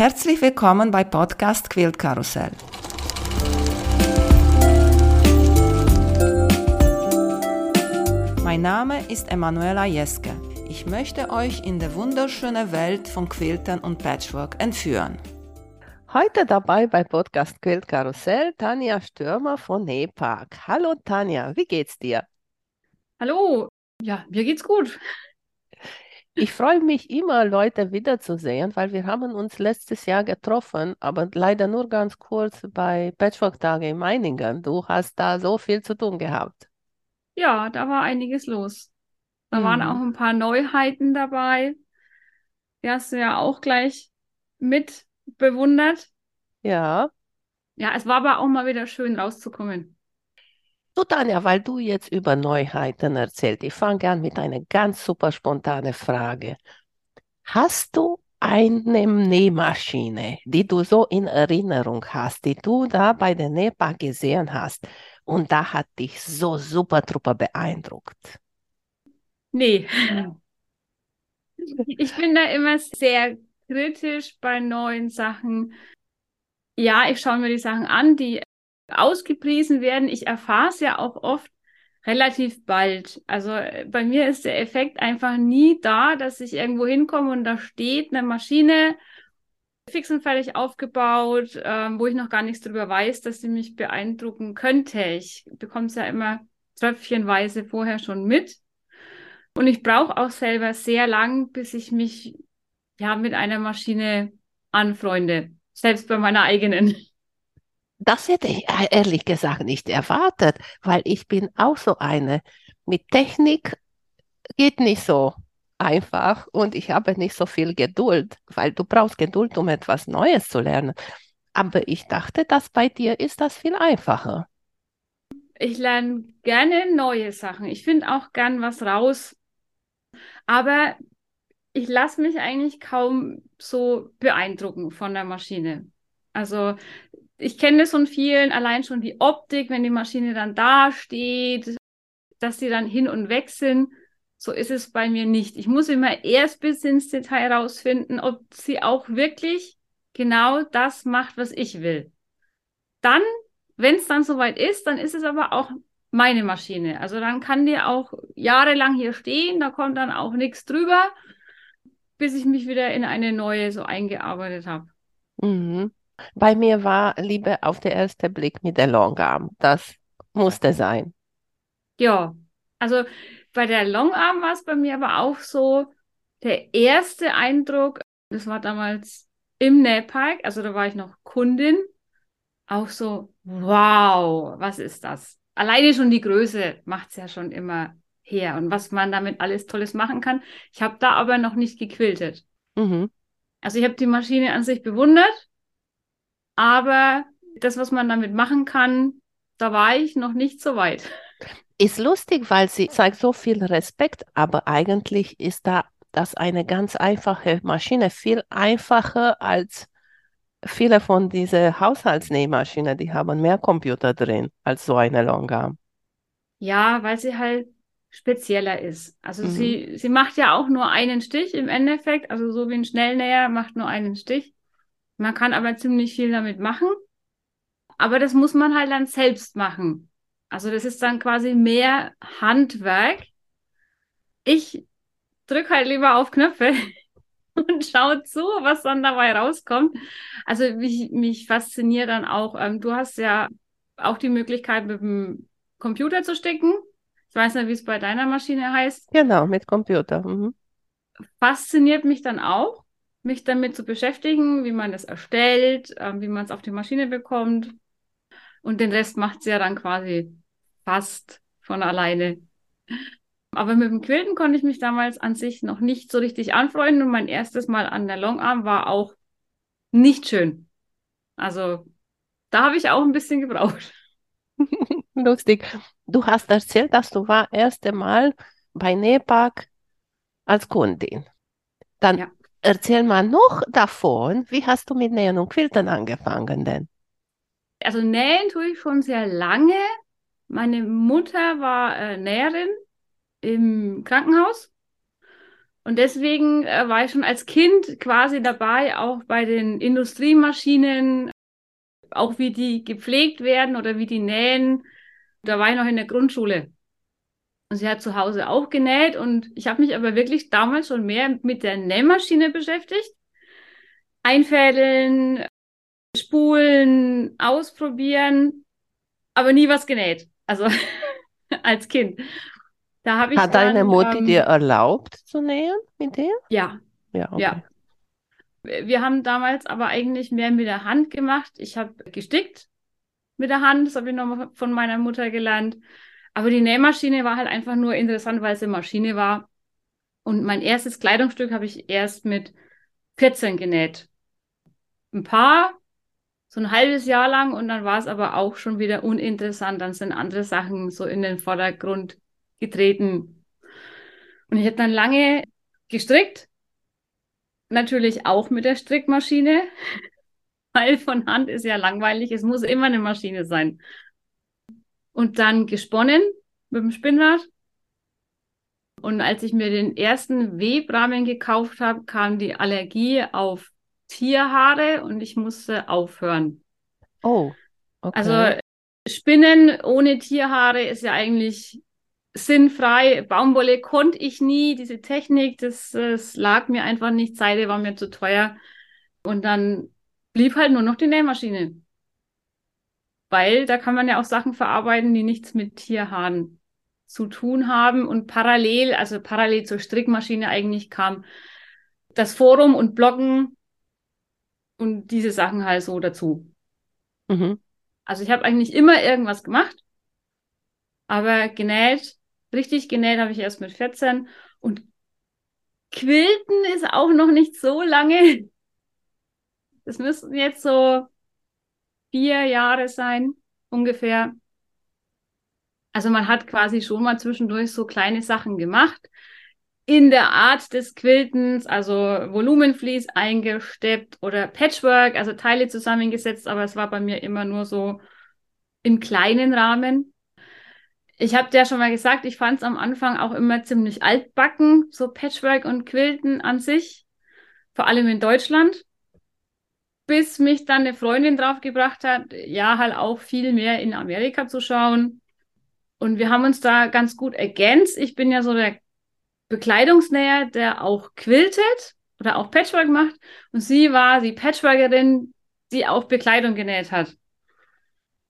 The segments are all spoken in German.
Herzlich willkommen bei Podcast Quilt Karussell. Mein Name ist Emanuela Jeske. Ich möchte euch in die wunderschöne Welt von Quiltern und Patchwork entführen. Heute dabei bei Podcast Quilt Karussell Tanja Stürmer von Nähpark. Hallo Tanja, wie geht's dir? Hallo, ja, mir geht's gut. Ich freue mich immer, Leute wiederzusehen, weil wir haben uns letztes Jahr getroffen, aber leider nur ganz kurz bei Patchwork-Tage in Meiningen. Du hast da so viel zu tun gehabt. Ja, da war einiges los. Da Mhm. waren auch ein paar Neuheiten dabei. Die hast du ja auch gleich mit bewundert. Ja. Ja, es war aber auch mal wieder schön rauszukommen. Du, Tanja, weil du jetzt über Neuheiten erzählst, ich fange an mit einer ganz super spontane Frage. Hast du eine Nähmaschine, die du so in Erinnerung hast, die du da bei der Nähbar gesehen hast und da hat dich so super drüber beeindruckt? Nee. Ich bin da immer sehr kritisch bei neuen Sachen. Ja, ich schaue mir die Sachen an, die ausgepriesen werden. Ich erfahre es ja auch oft relativ bald. Also äh, bei mir ist der Effekt einfach nie da, dass ich irgendwo hinkomme und da steht eine Maschine fix und fertig aufgebaut, ähm, wo ich noch gar nichts drüber weiß, dass sie mich beeindrucken könnte. Ich bekomme es ja immer tröpfchenweise vorher schon mit. Und ich brauche auch selber sehr lang, bis ich mich ja mit einer Maschine anfreunde. Selbst bei meiner eigenen. Das hätte ich e- ehrlich gesagt nicht erwartet, weil ich bin auch so eine. Mit Technik geht nicht so einfach und ich habe nicht so viel Geduld, weil du brauchst Geduld, um etwas Neues zu lernen. Aber ich dachte, dass bei dir ist das viel einfacher. Ich lerne gerne neue Sachen. Ich finde auch gern was raus. Aber ich lasse mich eigentlich kaum so beeindrucken von der Maschine. Also ich kenne das von vielen, allein schon die Optik, wenn die Maschine dann da steht, dass sie dann hin und weg sind. So ist es bei mir nicht. Ich muss immer erst bis ins Detail rausfinden, ob sie auch wirklich genau das macht, was ich will. Dann, wenn es dann soweit ist, dann ist es aber auch meine Maschine. Also dann kann die auch jahrelang hier stehen, da kommt dann auch nichts drüber, bis ich mich wieder in eine neue so eingearbeitet habe. Mhm. Bei mir war Liebe auf den ersten Blick mit der Longarm. Das musste sein. Ja, also bei der Longarm war es bei mir aber auch so, der erste Eindruck, das war damals im Nähpark, also da war ich noch Kundin, auch so, wow, was ist das? Alleine schon die Größe macht es ja schon immer her und was man damit alles Tolles machen kann. Ich habe da aber noch nicht gequiltet. Mhm. Also ich habe die Maschine an sich bewundert, aber das, was man damit machen kann, da war ich noch nicht so weit. Ist lustig, weil sie zeigt so viel Respekt, aber eigentlich ist da das eine ganz einfache Maschine, viel einfacher als viele von diesen Haushaltsnähmaschinen, die haben mehr Computer drin als so eine Longarm. Ja, weil sie halt spezieller ist. Also Mhm. sie, sie macht ja auch nur einen Stich im Endeffekt, also so wie ein Schnellnäher macht nur einen Stich. Man kann aber ziemlich viel damit machen. Aber das muss man halt dann selbst machen. Also das ist dann quasi mehr Handwerk. Ich drücke halt lieber auf Knöpfe und schaue zu, was dann dabei rauskommt. Also mich, mich fasziniert dann auch, ähm, du hast ja auch die Möglichkeit, mit dem Computer zu sticken. Ich weiß nicht, wie es bei deiner Maschine heißt. Genau, mit Computer. Mhm. Fasziniert mich dann auch, mich damit zu beschäftigen, wie man das erstellt, ähm, wie man es auf die Maschine bekommt. Und den Rest macht sie ja dann quasi fast von alleine. Aber mit dem Quilten konnte ich mich damals an sich noch nicht so richtig anfreunden und mein erstes Mal an der Longarm war auch nicht schön. Also da habe ich auch ein bisschen gebraucht. Lustig. Du hast erzählt, dass du war erste Mal bei Nähpark als Kundin. Dann Ja. Erzähl mal noch davon, wie hast du mit Nähen und Quilten angefangen denn? Also nähen tue ich schon sehr lange. Meine Mutter war äh, Näherin im Krankenhaus Und deswegen äh, war ich schon als Kind quasi dabei, auch bei den Industriemaschinen, auch wie die gepflegt werden oder wie die nähen. Da war ich noch in der Grundschule. Und sie hat zu Hause auch genäht und ich habe mich aber wirklich damals schon mehr mit der Nähmaschine beschäftigt. Einfädeln, spulen, ausprobieren, aber nie was genäht. Also als Kind. Da habe ich Hat dann, deine Mutti ähm, dir erlaubt zu nähen mit dir? Ja. Ja, okay. ja. Wir haben damals aber eigentlich mehr mit der Hand gemacht. Ich habe gestickt mit der Hand, das habe ich noch von meiner Mutter gelernt. Aber die Nähmaschine war halt einfach nur interessant, weil es eine Maschine war. Und mein erstes Kleidungsstück habe ich erst mit 14 genäht. Ein paar, so ein halbes Jahr lang und dann war es aber auch schon wieder uninteressant. Dann sind andere Sachen so in den Vordergrund getreten. Und ich habe dann lange gestrickt, natürlich auch mit der Strickmaschine, weil von Hand ist ja langweilig, es muss immer eine Maschine sein. Und dann gesponnen mit dem Spinnrad. Und als ich mir den ersten Webrahmen gekauft habe, kam die Allergie auf Tierhaare und ich musste aufhören. Oh, okay. Also Spinnen ohne Tierhaare ist ja eigentlich sinnfrei. Baumwolle konnte ich nie, diese Technik, das, das lag mir einfach nicht, Seide war mir zu teuer. Und dann blieb halt nur noch die Nähmaschine. Weil da kann man ja auch Sachen verarbeiten, die nichts mit Tierhaaren zu tun haben. Und parallel, also parallel zur Strickmaschine eigentlich kam das Forum und Bloggen und diese Sachen halt so dazu. Mhm. Also ich habe eigentlich immer irgendwas gemacht, aber genäht Richtig genäht habe ich erst mit 14 und Quilten ist auch noch nicht so lange. Das müssten jetzt so vier Jahre sein, ungefähr. Also man hat quasi schon mal zwischendurch so kleine Sachen gemacht. In der Art des Quiltens, also Volumenvlies eingesteppt oder Patchwork, also Teile zusammengesetzt, aber es war bei mir immer nur so im kleinen Rahmen. Ich habe ja schon mal gesagt, ich fand es am Anfang auch immer ziemlich altbacken, so Patchwork und Quilten an sich, vor allem in Deutschland, bis mich dann eine Freundin draufgebracht hat, ja, halt auch viel mehr in Amerika zu schauen. Und wir haben uns da ganz gut ergänzt. Ich bin ja so der Bekleidungsnäher, der auch quiltet oder auch Patchwork macht. Und sie war die Patchworkerin, die auch Bekleidung genäht hat.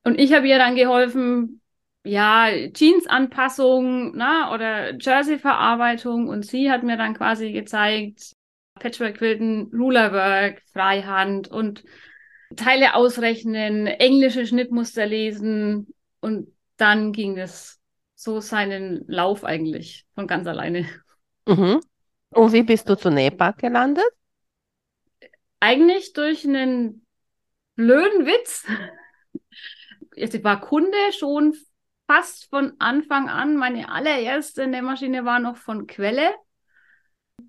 Und ich habe ihr dann geholfen, ja, Jeans-Anpassung oder Jersey-Verarbeitung und sie hat mir dann quasi gezeigt, Patchwork-Quilten, Rulerwork, Freihand und Teile ausrechnen, englische Schnittmuster lesen und dann ging es so seinen Lauf eigentlich von ganz alleine. Mhm. Und wie bist du zu Nepal gelandet? Eigentlich durch einen blöden Witz. Ich war Kunde schon fast von Anfang an. Meine allererste Nähmaschine war noch von Quelle.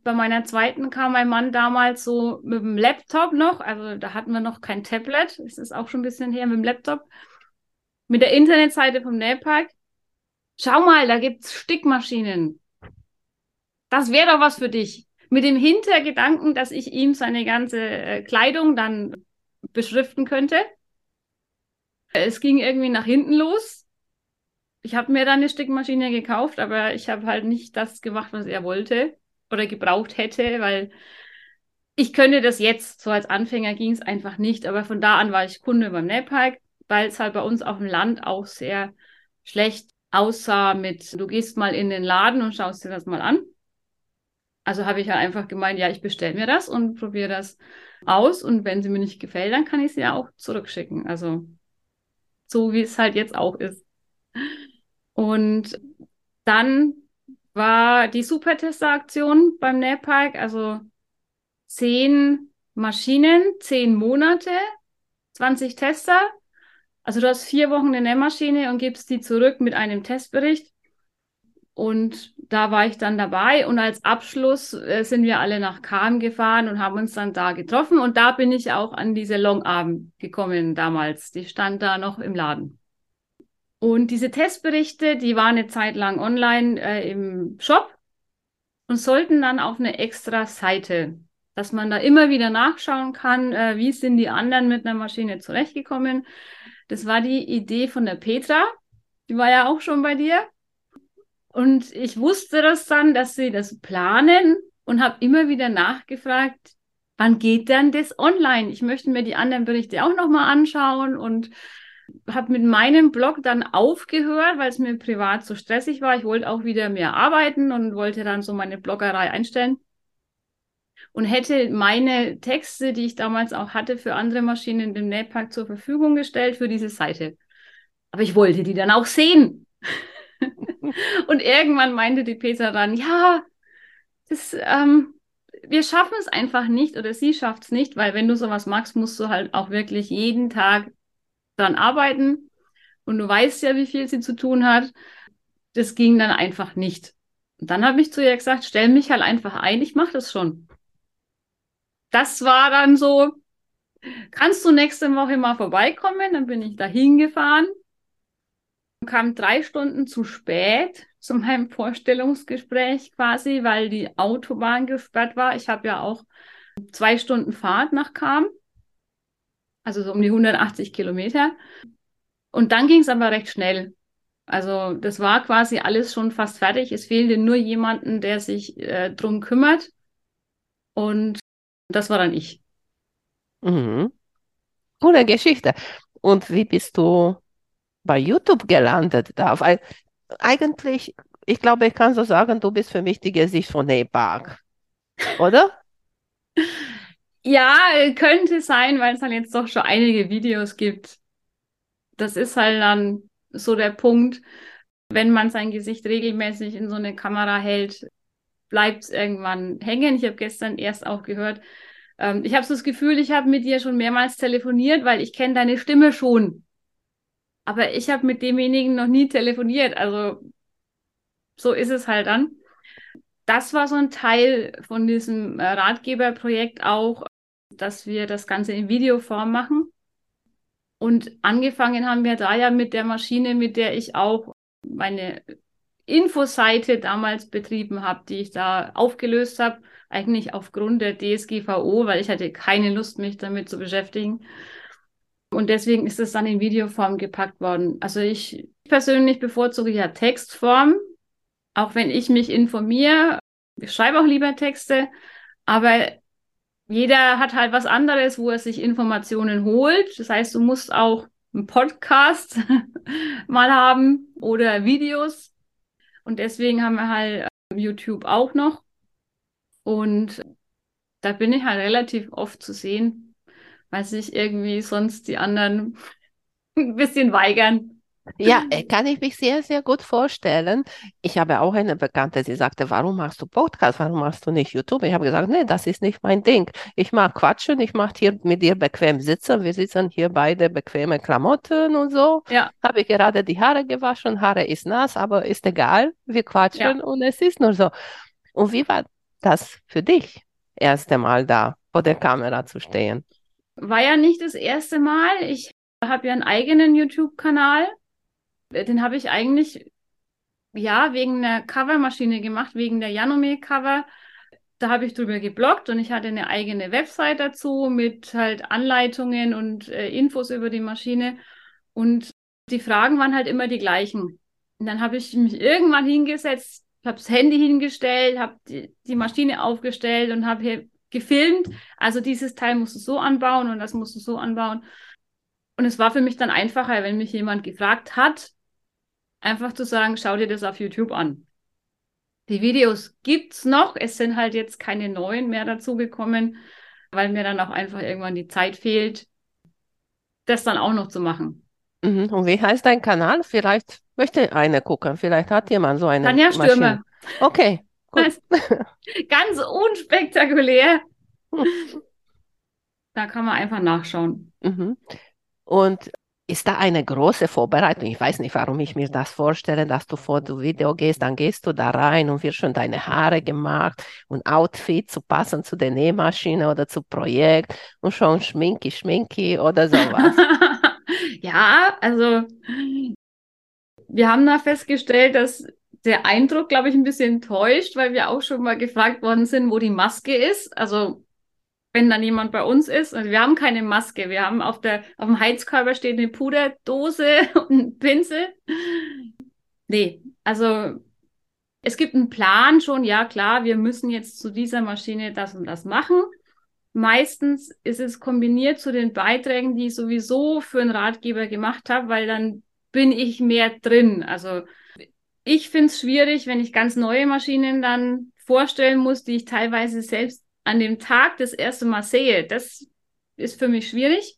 Bei meiner zweiten kam mein Mann damals so mit dem Laptop noch, also da hatten wir noch kein Tablet, das ist auch schon ein bisschen her mit dem Laptop, mit der Internetseite vom Nähpark. Schau mal, da gibt's Stickmaschinen. Das wäre doch was für dich. Mit dem Hintergedanken, dass ich ihm seine ganze äh, Kleidung dann beschriften könnte. Es ging irgendwie nach hinten los ich habe mir dann eine Stickmaschine gekauft, aber ich habe halt nicht das gemacht, was er wollte oder gebraucht hätte, weil ich könnte das jetzt, so als Anfänger ging es einfach nicht, aber von da an war ich Kunde beim Nähpark, weil es halt bei uns auf dem Land auch sehr schlecht aussah mit, du gehst mal in den Laden und schaust dir das mal an. Also habe ich halt einfach gemeint, ja, ich bestelle mir das und probiere das aus und wenn sie mir nicht gefällt, dann kann ich sie ja auch zurückschicken. Also so wie es halt jetzt auch ist. Und dann war die Supertester-Aktion beim Nähpark, also zehn Maschinen, zehn Monate, 20 Tester. Also du hast vier Wochen eine Nähmaschine und gibst die zurück mit einem Testbericht. Und da war ich dann dabei und als Abschluss äh, sind wir alle nach Kahn gefahren und haben uns dann da getroffen. Und da bin ich auch an diese Longarm gekommen damals. Die stand da noch im Laden. Und diese Testberichte, die waren eine Zeit lang online äh, im Shop. und sollten dann auf eine extra Seite, dass man da immer wieder nachschauen kann, äh, wie sind die anderen mit einer Maschine zurechtgekommen. Das war die Idee von der Petra, die war ja auch schon bei dir. Und ich wusste das dann, dass sie das planen und habe immer wieder nachgefragt, wann geht denn das online? Ich möchte mir die anderen Berichte auch nochmal anschauen und habe mit meinem Blog dann aufgehört, weil es mir privat so stressig war. Ich wollte auch wieder mehr arbeiten und wollte dann so meine Bloggerei einstellen und hätte meine Texte, die ich damals auch hatte, für andere Maschinen in dem Nähpark zur Verfügung gestellt für diese Seite. Aber ich wollte die dann auch sehen. und irgendwann meinte die Peter dann, ja, das, ähm, wir schaffen es einfach nicht oder sie schafft es nicht, weil wenn du sowas magst, musst du halt auch wirklich jeden Tag dran arbeiten und du weißt ja, wie viel sie zu tun hat. Das ging dann einfach nicht. Und dann habe ich zu ihr gesagt, stell mich halt einfach ein, ich mache das schon. Das war dann so, kannst du nächste Woche mal vorbeikommen? Dann bin ich da hingefahren, kam drei Stunden zu spät zu meinem Vorstellungsgespräch quasi, weil die Autobahn gesperrt war. Ich habe ja auch zwei Stunden Fahrt nach Kam also so um die 180 Kilometer. Und dann ging es aber recht schnell. Also das war quasi alles schon fast fertig. Es fehlte nur jemanden, der sich äh, drum kümmert. Und das war dann ich. Mhm. Coole Geschichte. Und wie bist du bei YouTube gelandet da? Weil eigentlich, ich glaube, ich kann so sagen, du bist für mich die Gesicht von Nepark, oder? Ja, könnte sein, weil es halt jetzt doch schon einige Videos gibt. Das ist halt dann so der Punkt, wenn man sein Gesicht regelmäßig in so eine Kamera hält, bleibt es irgendwann hängen. Ich habe gestern erst auch gehört, ähm, ich habe so das Gefühl, ich habe mit dir schon mehrmals telefoniert, weil ich kenne deine Stimme schon. Aber ich habe mit demjenigen noch nie telefoniert. Also so ist es halt dann. Das war so ein Teil von diesem äh, Ratgeberprojekt auch, dass wir das Ganze in Videoform machen. Und angefangen haben wir da ja mit der Maschine, mit der ich auch meine Infoseite damals betrieben habe, die ich da aufgelöst habe, eigentlich aufgrund der DSGVO, weil ich hatte keine Lust, mich damit zu beschäftigen. Und deswegen ist es dann in Videoform gepackt worden. Also ich persönlich bevorzuge ja Textform, auch wenn ich mich informiere. Ich schreibe auch lieber Texte, aber jeder hat halt was anderes, wo er sich Informationen holt. Das heißt, du musst auch einen Podcast mal haben oder Videos. Und deswegen haben wir halt ähm, YouTube auch noch. Und da bin ich halt relativ oft zu sehen, weil sich irgendwie sonst die anderen ein bisschen weigern. Ja, äh, kann ich mich sehr, sehr gut vorstellen. Ich habe auch eine Bekannte, sie sagte, warum machst du Podcast, warum machst du nicht YouTube? Ich habe gesagt, nee, das ist nicht mein Ding. Ich mag quatschen, ich mag hier mit dir bequem sitzen. Wir sitzen hier beide bequeme Klamotten und so. Ja. Habe ich gerade die Haare gewaschen, Haare ist nass, aber ist egal, wir quatschen ja. und es ist nur so. Und wie war das für dich, erste Mal da vor der Kamera zu stehen? War ja nicht das erste Mal. Ich habe ja einen eigenen YouTube-Kanal den habe ich eigentlich ja wegen einer Covermaschine gemacht, wegen der Janome Cover. Da habe ich drüber gebloggt und ich hatte eine eigene Website dazu mit halt Anleitungen und äh, Infos über die Maschine. Und die Fragen waren halt immer die gleichen. Und dann habe ich mich irgendwann hingesetzt, habe das Handy hingestellt, habe die, die Maschine aufgestellt und habe hier gefilmt. Also dieses Teil musst du so anbauen und das musst du so anbauen. Und es war für mich dann einfacher, wenn mich jemand gefragt hat, einfach zu sagen, schau dir das auf YouTube an. Die Videos gibt's noch, es sind halt jetzt keine neuen mehr dazugekommen, weil mir dann auch einfach irgendwann die Zeit fehlt, das dann auch noch zu machen. Mhm. Und wie heißt dein Kanal? Vielleicht möchte einer gucken, vielleicht hat jemand so eine Tanja Stürme. Okay, gut. Ganz unspektakulär. da kann man einfach nachschauen. Mhm. Und ist da eine große Vorbereitung? Ich weiß nicht, warum ich mir das vorstelle, dass du vor das Video gehst, dann gehst du da rein und wirst schon deine Haare gemacht und Outfit zu passen zu der Nähmaschine oder zu Projekt und schon schminki, schminki oder sowas. ja, also wir haben da festgestellt, dass der Eindruck, glaube ich, ein bisschen enttäuscht, weil wir auch schon mal gefragt worden sind, wo die Maske ist. Also wenn dann jemand bei uns ist. Also wir haben keine Maske. Wir haben auf, der, auf dem Heizkörper steht eine Puderdose und ein Pinsel. Nee, also es gibt einen Plan schon, ja klar, wir müssen jetzt zu dieser Maschine das und das machen. Meistens ist es kombiniert zu den Beiträgen, die ich sowieso für einen Ratgeber gemacht habe, weil dann bin ich mehr drin. Also ich finde es schwierig, wenn ich ganz neue Maschinen dann vorstellen muss, die ich teilweise selbst an dem Tag das erste Mal sehe. Das ist für mich schwierig.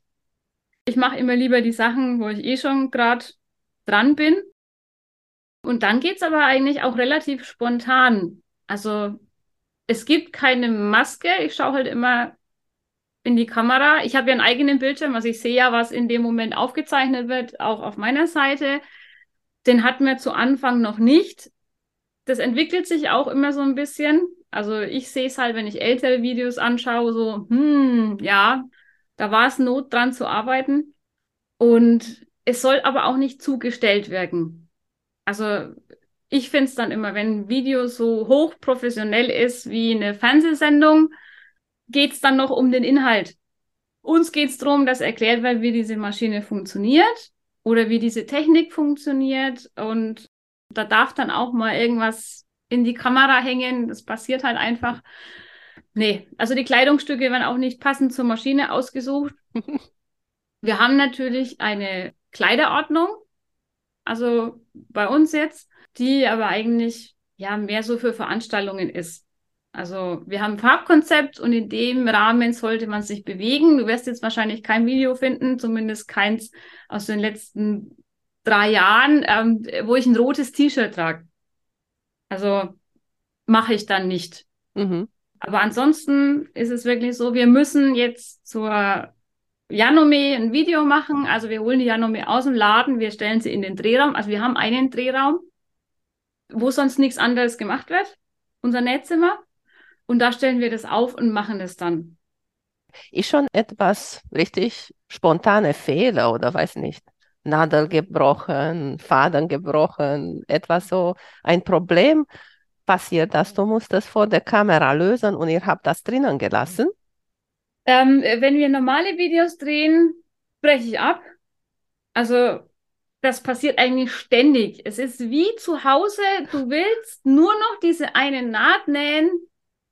Ich mache immer lieber die Sachen, wo ich eh schon gerade dran bin. Und dann geht es aber eigentlich auch relativ spontan. Also es gibt keine Maske. Ich schaue halt immer in die Kamera. Ich habe ja einen eigenen Bildschirm, also ich sehe ja, was in dem Moment aufgezeichnet wird, auch auf meiner Seite. Den hatten wir zu Anfang noch nicht. Das entwickelt sich auch immer so ein bisschen. Also ich sehe es halt, wenn ich ältere Videos anschaue, so, hm, ja, da war es Not dran zu arbeiten. Und es soll aber auch nicht zugestellt wirken. Also ich finde es dann immer, wenn ein Video so hochprofessionell ist wie eine Fernsehsendung, geht es dann noch um den Inhalt. Uns geht es darum, dass erklärt wird, wie diese Maschine funktioniert oder wie diese Technik funktioniert. Und da darf dann auch mal irgendwas in die Kamera hängen. Das passiert halt einfach. Nee, also die Kleidungsstücke werden auch nicht passend zur Maschine ausgesucht. Wir haben natürlich eine Kleiderordnung, also bei uns jetzt, die aber eigentlich ja mehr so für Veranstaltungen ist. Also wir haben ein Farbkonzept und in dem Rahmen sollte man sich bewegen. Du wirst jetzt wahrscheinlich kein Video finden, zumindest keins aus den letzten drei Jahren, ähm, wo ich ein rotes T-Shirt trage. Also mache ich dann nicht. Mhm. Aber ansonsten ist es wirklich so, wir müssen jetzt zur Janome ein Video machen. Also wir holen die Janome aus dem Laden, wir stellen sie in den Drehraum. Also wir haben einen Drehraum, wo sonst nichts anderes gemacht wird, unser Nähzimmer. Und da stellen wir das auf und machen es dann. Ist schon etwas richtig spontane Fehler oder weiß nicht. Nadel gebrochen, Faden gebrochen, etwas so ein Problem passiert das. Du musst das vor der Kamera lösen und ihr habt das drinnen gelassen. Ähm, wenn wir normale Videos drehen, breche ich ab. Also das passiert eigentlich ständig. Es ist wie zu Hause, du willst nur noch diese eine Naht nähen,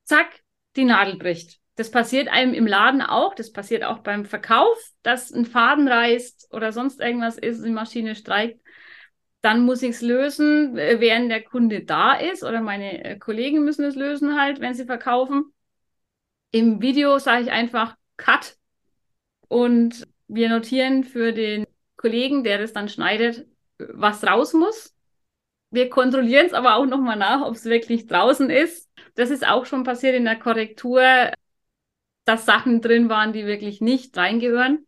zack, die Nadel bricht. Das passiert einem im Laden auch, das passiert auch beim Verkauf, dass ein Faden reißt oder sonst irgendwas ist, die Maschine streikt. Dann muss ich es lösen, äh, während der Kunde da ist oder meine äh, Kollegen müssen es lösen halt, wenn sie verkaufen. Im Video sage ich einfach Cut und wir notieren für den Kollegen, der das dann schneidet, was raus muss. Wir kontrollieren es aber auch nochmal nach, ob es wirklich draußen ist das ist auch schon passiert in der Korrektur, dass Sachen drin waren, die wirklich nicht reingehören.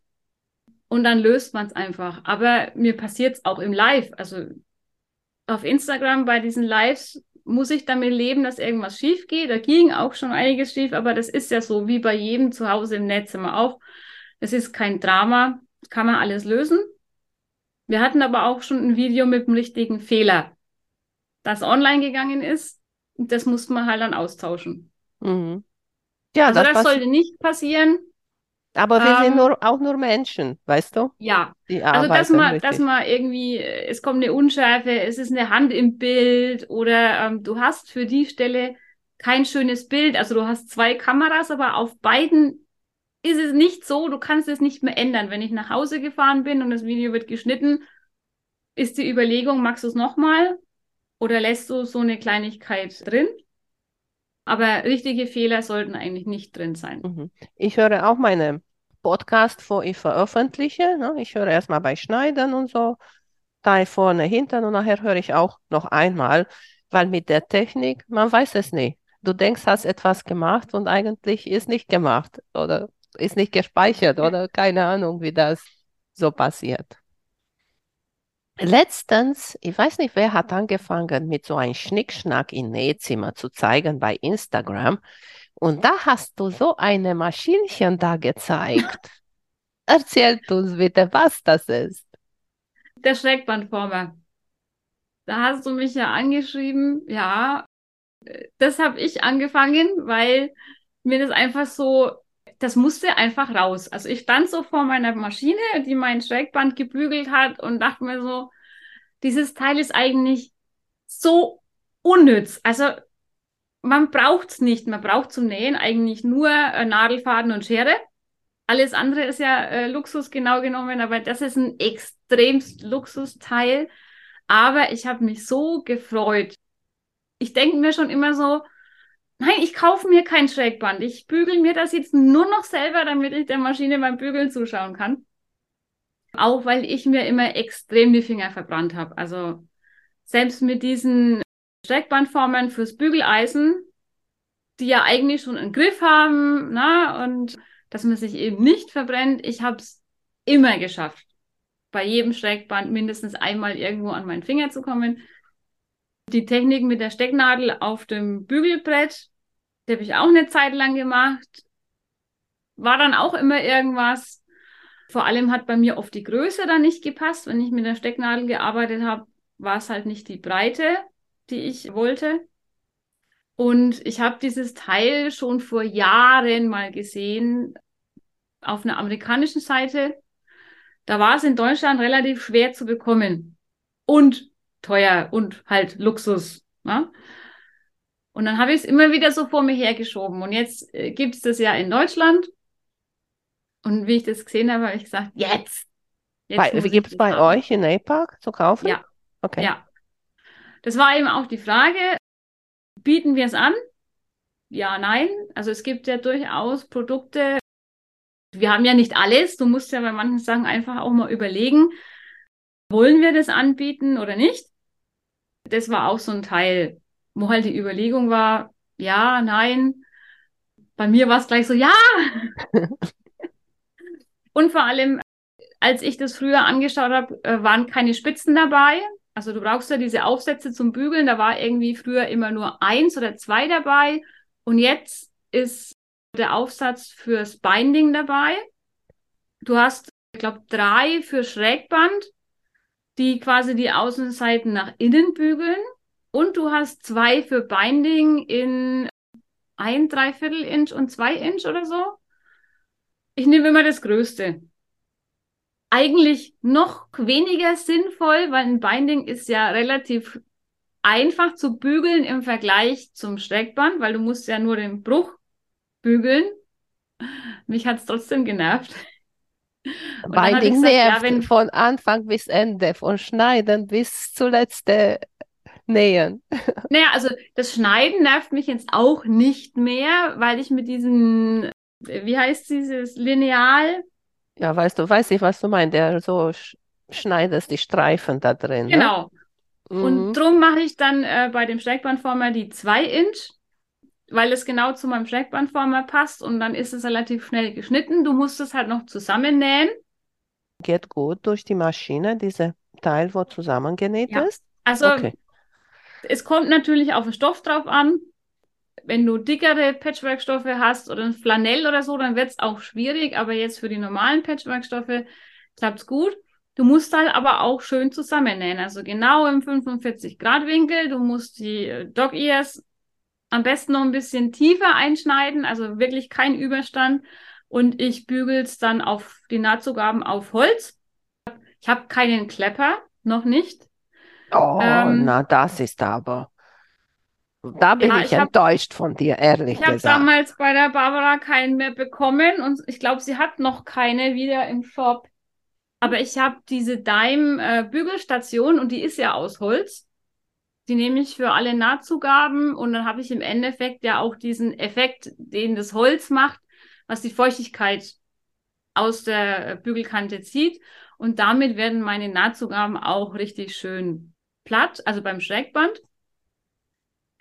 Und dann löst man es einfach. Aber mir passiert es auch im Live. Also auf Instagram bei diesen Lives muss ich damit leben, dass irgendwas schief geht. Da ging auch schon einiges schief, aber das ist ja so wie bei jedem zu Hause im Netz immer auch. Es ist kein Drama, kann man alles lösen. Wir hatten aber auch schon ein Video mit dem richtigen Fehler, das online gegangen ist das muss man halt dann austauschen. Mhm. Ja, also das, das sollte nicht passieren. Aber wir ähm, sind nur, auch nur Menschen, weißt du? Ja. also dass man, dass man irgendwie, es kommt eine Unschärfe, es ist eine Hand im Bild oder ähm, du hast für die Stelle kein schönes Bild. Also du hast zwei Kameras, aber auf beiden ist es nicht so, du kannst es nicht mehr ändern. Wenn ich nach Hause gefahren bin und das Video wird geschnitten, ist die Überlegung, magst du es nochmal? Oder lässt du so eine Kleinigkeit drin? Aber richtige Fehler sollten eigentlich nicht drin sein. Mhm. Ich höre auch meine Podcast, vor ich veröffentliche. Ne? Ich höre erstmal bei Schneiden und so, da vorne, hinten und nachher höre ich auch noch einmal, weil mit der Technik, man weiß es nicht. Du denkst, hast etwas gemacht und eigentlich ist nicht gemacht oder ist nicht gespeichert oder keine Ahnung, wie das so passiert. Letztens, ich weiß nicht, wer hat angefangen, mit so einem Schnickschnack in Nähzimmer zu zeigen bei Instagram. Und da hast du so eine Maschinchen da gezeigt. Erzählt uns bitte, was das ist. Der Schrägbandformer. Da hast du mich ja angeschrieben. Ja, das habe ich angefangen, weil mir das einfach so, das musste einfach raus. Also ich stand so vor meiner Maschine, die mein Schrägband gebügelt hat und dachte mir so, dieses Teil ist eigentlich so unnütz. Also man braucht es nicht. Man braucht zum Nähen eigentlich nur äh, Nadelfaden und Schere. Alles andere ist ja äh, Luxus genau genommen, aber das ist ein extremst Luxusteil. Aber ich habe mich so gefreut. Ich denke mir schon immer so, nein, ich kaufe mir kein Schrägband. Ich bügel mir das jetzt nur noch selber, damit ich der Maschine beim Bügeln zuschauen kann. Auch weil ich mir immer extrem die Finger verbrannt habe. Also selbst mit diesen Streckbandformen fürs Bügeleisen, die ja eigentlich schon einen Griff haben, na, und dass man sich eben nicht verbrennt. Ich habe es immer geschafft, bei jedem Streckband mindestens einmal irgendwo an meinen Finger zu kommen. Die Technik mit der Stecknadel auf dem Bügelbrett, die habe ich auch eine Zeit lang gemacht. War dann auch immer irgendwas. Vor allem hat bei mir oft die Größe dann nicht gepasst. Wenn ich mit der Stecknadel gearbeitet habe, war es halt nicht die Breite die ich wollte. Und ich habe dieses Teil schon vor Jahren mal gesehen auf einer amerikanischen Seite. Da war es in Deutschland relativ schwer zu bekommen und teuer und halt Luxus. Ne? Und dann habe ich es immer wieder so vor mir hergeschoben. Und jetzt äh, gibt es das ja in Deutschland. Und wie ich das gesehen habe, habe ich gesagt, jetzt. jetzt gibt es bei haben. euch in APAC zu kaufen? Ja. Okay. Ja. Das war eben auch die Frage, bieten wir es an? Ja, nein. Also es gibt ja durchaus Produkte. Wir haben ja nicht alles. Du musst ja bei manchen Sachen einfach auch mal überlegen, wollen wir das anbieten oder nicht? Das war auch so ein Teil, wo halt die Überlegung war, ja, nein. Bei mir war es gleich so, ja. Und vor allem, als ich das früher angeschaut habe, äh, waren keine Spitzen dabei. Also du brauchst ja diese Aufsätze zum Bügeln. Da war irgendwie früher immer nur eins oder zwei dabei. Und jetzt ist der Aufsatz fürs Binding dabei. Du hast, ich glaube, drei für Schrägband, die quasi die Außenseiten nach innen bügeln. Und du hast zwei für Binding in ein Dreiviertel Inch und zwei Inch oder so. Ich nehme immer das Größte eigentlich noch weniger sinnvoll, weil ein Binding ist ja relativ einfach zu bügeln im Vergleich zum Streckband, weil du musst ja nur den Bruch bügeln. Mich hat es trotzdem genervt. Binding gesagt, nervt ja, von Anfang bis Ende, von Schneiden bis zuletzt äh, Nähen. Naja, also das Schneiden nervt mich jetzt auch nicht mehr, weil ich mit diesem, wie heißt dieses Lineal, ja, weißt du, weiß ich, was du meinst. Der so sch schneidest die Streifen da drin. Ne? Genau. Ne? Und mhm. drum mache ich dann äh, bei dem Schrägbandformer die 2 Inch, weil es genau zu meinem Schrägbandformer passt und dann ist es relativ schnell geschnitten. Du musst es halt noch zusammennähen. Geht gut durch die Maschine, diese Teil, wo zusammengenäht ja. ist? Also okay. es kommt natürlich auf den Stoff drauf an wenn du dickere Patchwork-Stoffe hast oder ein Flanell oder so, dann wird es auch schwierig, aber jetzt für die normalen Patchwork-Stoffe klappt es gut. Du musst halt aber auch schön zusammennähen, also genau im 45-Grad-Winkel. Du musst die äh, Dog-Ears am besten noch ein bisschen tiefer einschneiden, also wirklich kein Überstand. Und ich bügel es dann auf die Nahtzugaben auf Holz. Ich habe keinen Klepper, noch nicht. Oh, ähm, na, das ist aber. Da bin ja, ich, ich hab, enttäuscht von dir, ehrlich ich gesagt. Ich habe damals bei der Barbara keinen mehr bekommen und ich glaube, sie hat noch keine wieder im Shop. Aber ich habe diese Dime-Bügelstation äh, und die ist ja aus Holz. Die nehme ich für alle Nahtzugaben und dann habe ich im Endeffekt ja auch diesen Effekt, den das Holz macht, was die Feuchtigkeit aus der Bügelkante zieht. Und damit werden meine Nahtzugaben auch richtig schön platt, also beim Schrägband.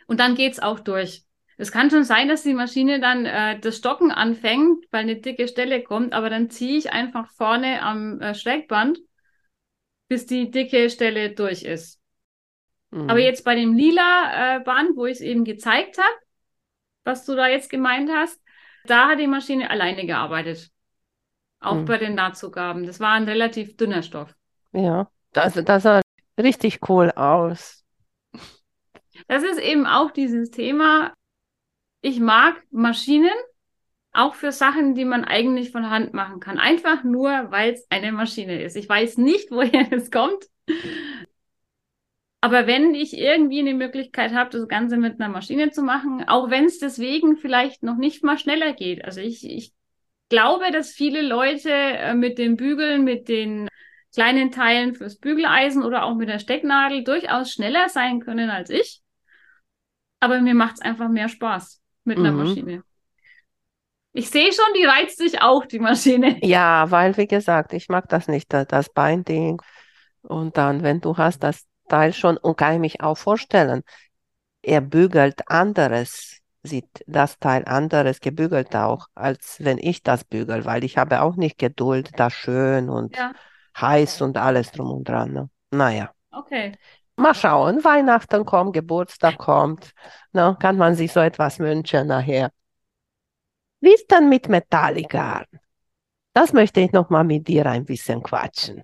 Und dann geht's auch durch. Es kann schon sein, dass die Maschine dann äh, das Stocken anfängt, weil eine dicke Stelle kommt, aber dann ziehe ich einfach vorne am äh, Schrägband, bis die dicke Stelle durch ist. Mhm. Aber jetzt bei dem lila äh, Band, wo ich es eben gezeigt habe, was du da jetzt gemeint hast, da hat die Maschine alleine gearbeitet. Auch mhm. bei den Nahtzugaben. Das war ein relativ dünner Stoff. Ja, das, das richtig cool aus. Das ist eben auch dieses Thema. Ich mag Maschinen, auch für Sachen, die man eigentlich von Hand machen kann. Einfach nur, weil es eine Maschine ist. Ich weiß nicht, woher es kommt. Aber wenn ich irgendwie eine Möglichkeit habe, das Ganze mit einer Maschine zu machen, auch wenn es deswegen vielleicht noch nicht mal schneller geht. Also ich, ich glaube, dass viele Leute äh, mit den Bügeln, mit den kleinen Teilen fürs Bügeleisen oder auch mit der Stecknadel durchaus schneller sein können als ich. Aber mir macht es einfach mehr Spaß mit einer Mhm. Maschine. Ich sehe schon, die reizt sich auch, die Maschine. Ja, weil, wie gesagt, ich mag das nicht, da- das Beinding. Und dann, wenn du hast das Teil schon, und kann ich mich auch vorstellen, er bügelt anderes, sieht das Teil anderes gebügelt auch, als wenn ich das bügel, weil ich habe auch nicht Geduld, das schön und Ja, heiß und alles drum und dran. Ne? Naja, okay. mal schauen, Weihnachten kommt, Geburtstag kommt, ne? Kann man sich so etwas wünschen nachher. Wie ist dann mit Metalligarn? Das möchte ich noch mal mit dir ein bisschen quatschen.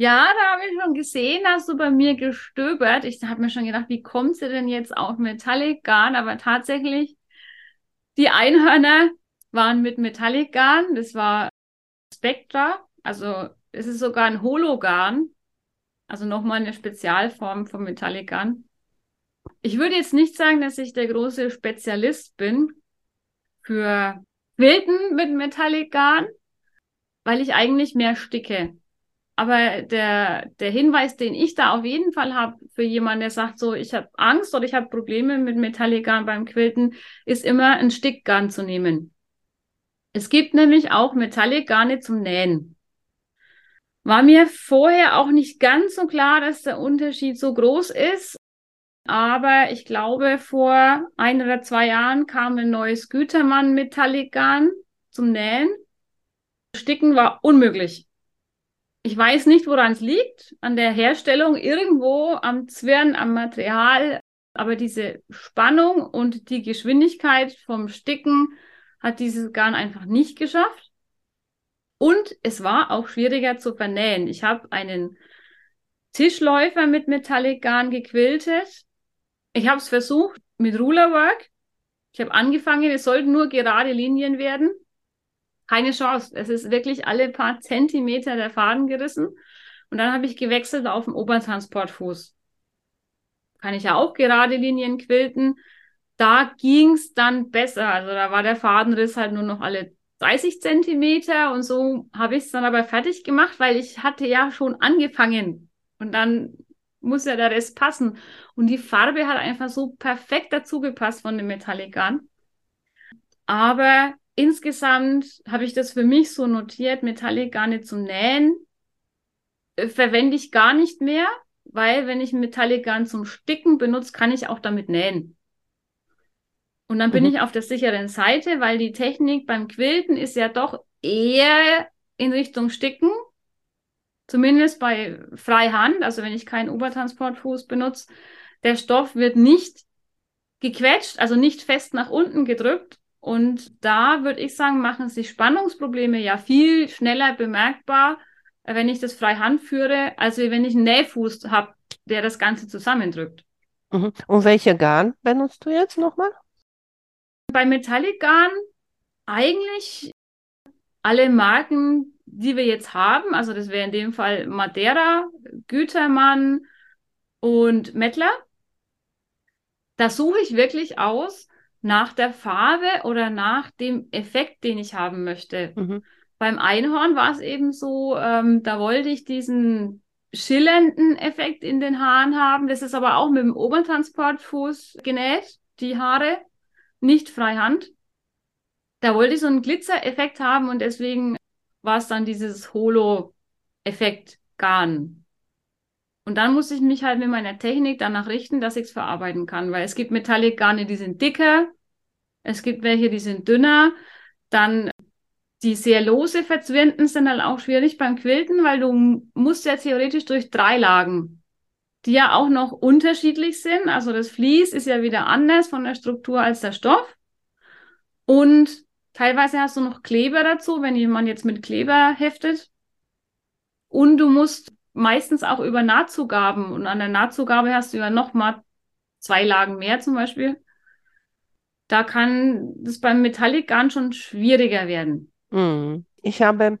Ja, da habe ich schon gesehen, hast du bei mir gestöbert. Ich habe mir schon gedacht, wie kommt sie denn jetzt auf Metallic Garn? Aber tatsächlich, die Einhörner waren mit Metallic Garn. Das war Spectra. Also es ist sogar ein Hologarn. Also nochmal eine Spezialform von Metallic Garn. Ich würde jetzt nicht sagen, dass ich der große Spezialist bin für Quilten mit Metallic Garn, weil ich eigentlich mehr sticke. Aber der, der Hinweis, den ich da auf jeden Fall habe für jemanden, der sagt, so, ich habe Angst oder ich habe Probleme mit Metalligarn beim Quilten, ist immer ein Stickgarn zu nehmen. Es gibt nämlich auch Metallic-Garne zum Nähen. War mir vorher auch nicht ganz so klar, dass der Unterschied so groß ist. Aber ich glaube, vor ein oder zwei Jahren kam ein neues Gütermann Metallic-Garn zum Nähen. Sticken war unmöglich. Ich weiß nicht, woran es liegt, an der Herstellung, irgendwo am Zwirn, am Material, aber diese Spannung und die Geschwindigkeit vom Sticken hat dieses Garn einfach nicht geschafft. Und es war auch schwieriger zu vernähen. Ich habe einen Tischläufer mit Metallic Garn gequiltet. Ich habe es versucht mit Rulerwork. Ich habe angefangen, es sollten nur gerade Linien werden. Keine Chance. Es ist wirklich alle paar Zentimeter der Faden gerissen. Und dann habe ich gewechselt auf den Obertransportfuß. Kann ich ja auch gerade Linien quilten. Da ging es dann besser. Also da war der Fadenriss halt nur noch alle 30 Zentimeter und so habe ich es dann aber fertig gemacht, weil ich hatte ja schon angefangen. Und dann muss ja der Rest passen. Und die Farbe hat einfach so perfekt dazu gepasst von dem Metallic Garn. Aber insgesamt habe ich das für mich so notiert, Metallic Garne zum Nähen äh, verwende ich gar nicht mehr, weil wenn ich Metallic Garn zum Sticken benutze, kann ich auch damit nähen. Und dann bin Mhm. ich auf der sicheren Seite, weil die Technik beim Quilten ist ja doch eher in Richtung Sticken. Zumindest bei Freihand, also wenn ich keinen Obertransportfuß benutze. Der Stoff wird nicht gequetscht, also nicht fest nach unten gedrückt. Und da würde ich sagen, machen sich Spannungsprobleme ja viel schneller bemerkbar, wenn ich das Freihand führe, als wenn ich einen Nähfuß habe, der das Ganze zusammendrückt. Mhm. Und welche Garn benutzt du jetzt nochmal? Bei Metallic Garn eigentlich alle Marken, die wir jetzt haben, also das wäre in dem Fall Madeira, Gütermann und Mettler. Da suche ich wirklich aus nach der Farbe oder nach dem Effekt, den ich haben möchte. Mhm. Beim Einhorn war es eben so, ähm, da wollte ich diesen schillernden Effekt in den Haaren haben. Das ist aber auch mit dem Obertransportfuß genäht, die Haare, nicht freihand. Da wollte ich so einen Glitzereffekt haben und deswegen war es dann dieses Holo-Effekt Garn. Und dann muss ich mich halt mit meiner Technik danach richten, dass ich es verarbeiten kann, weil es gibt Metallic-Garne, die sind dicker, es gibt welche, die sind dünner, dann die sehr lose verzwirnten sind halt auch schwierig beim Quilten, weil du musst ja theoretisch durch drei Lagen, die ja auch noch unterschiedlich sind. Also das Vlies ist ja wieder anders von der Struktur als der Stoff. Und teilweise hast du noch Kleber dazu, wenn jemand jetzt mit Kleber heftet. Und du musst meistens auch über Nahtzugaben und an der Nahtzugabe hast du ja noch mal zwei Lagen mehr zum Beispiel. Da kann das beim Metallic Garn schon schwieriger werden. Mm. Ich habe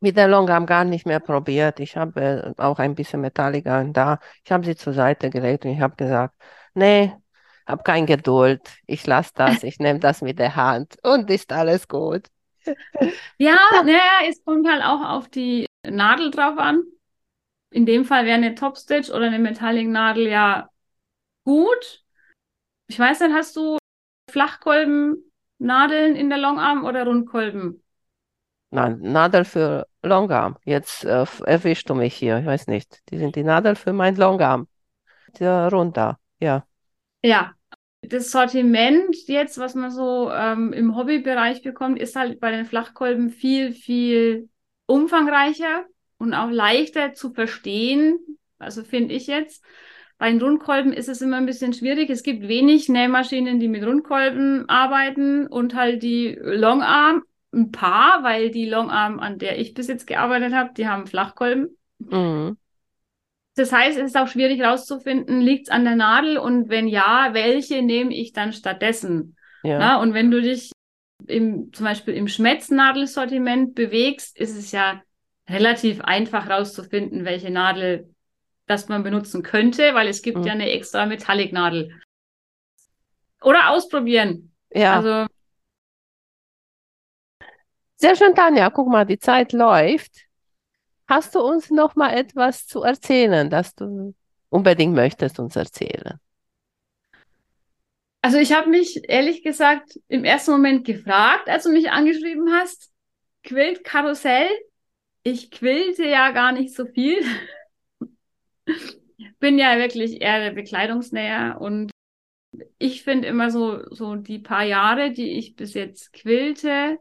mit der Longarm gar nicht mehr probiert. Ich habe auch ein bisschen Metallic Garn da. Ich habe sie zur Seite gelegt und ich habe gesagt, nee, habe keine Geduld. Ich lasse das, ich nehme das mit der Hand und ist alles gut. Ja, naja, es kommt halt auch auf die Nadel drauf an. In dem Fall wäre eine Topstitch oder eine Metallic-Nadel ja gut. Ich weiß nicht, hast du Flachkolben-Nadeln in der Longarm oder Rundkolben? Nein, Nadel für Longarm. Jetzt äh, erwischst du mich hier. Ich weiß nicht. Die sind die Nadel für mein Longarm. Der runter, ja. Ja, das Sortiment jetzt, was man so ähm, im Hobbybereich bekommt, ist halt bei den Flachkolben viel, viel umfangreicher und auch leichter zu verstehen. Also finde ich jetzt. Bei den Rundkolben ist es immer ein bisschen schwierig. Es gibt wenig Nähmaschinen, die mit Rundkolben arbeiten und halt die Longarm ein paar, weil die Longarm, an der ich bis jetzt gearbeitet habe, die haben Flachkolben. Mhm. Das heißt, es ist auch schwierig herauszufinden, liegt es an der Nadel und wenn ja, welche nehme ich dann stattdessen? Ja. Na, und wenn du dich im, zum Beispiel im Schmetznadelsortiment bewegst, ist es ja relativ einfach herauszufinden, welche Nadel das man benutzen könnte, weil es gibt mhm. ja eine extra Metallic-Nadel. Oder ausprobieren. Ja. Also. Sehr schön, Tanja. Guck mal, die Zeit läuft. Hast du uns noch mal etwas zu erzählen, das du unbedingt möchtest uns erzählen? Also ich habe mich ehrlich gesagt im ersten Moment gefragt, als du mich angeschrieben hast, Quilt Karussell. Ich quilte ja gar nicht so viel. Bin ja wirklich eher der Bekleidungsnäher und ich finde immer so, so die paar Jahre, die ich bis jetzt quilte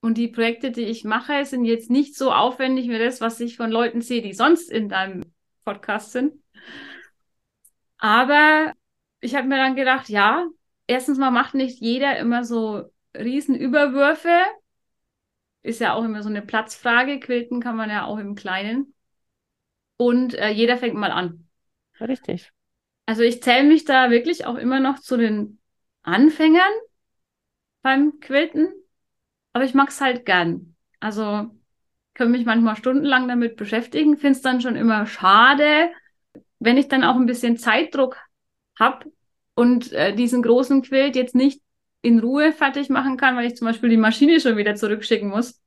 und die Projekte, die ich mache, sind jetzt nicht so aufwendig wie das, was ich von Leuten sehe, die sonst in deinem Podcast sind. Aber ich habe mir dann gedacht, ja, erstens mal macht nicht jeder immer so Riesenüberwürfe. Ist ja auch immer so eine Platzfrage. Quilten kann man ja auch im Kleinen und äh, jeder fängt mal an. Richtig. Also ich zähle mich da wirklich auch immer noch zu den Anfängern beim Quilten, aber ich mag es halt gern. Also kann mich manchmal stundenlang damit beschäftigen, finde es dann schon immer schade, wenn ich dann auch ein bisschen Zeitdruck habe und äh, diesen großen Quilt jetzt nicht in Ruhe fertig machen kann, weil ich zum Beispiel die Maschine schon wieder zurückschicken muss.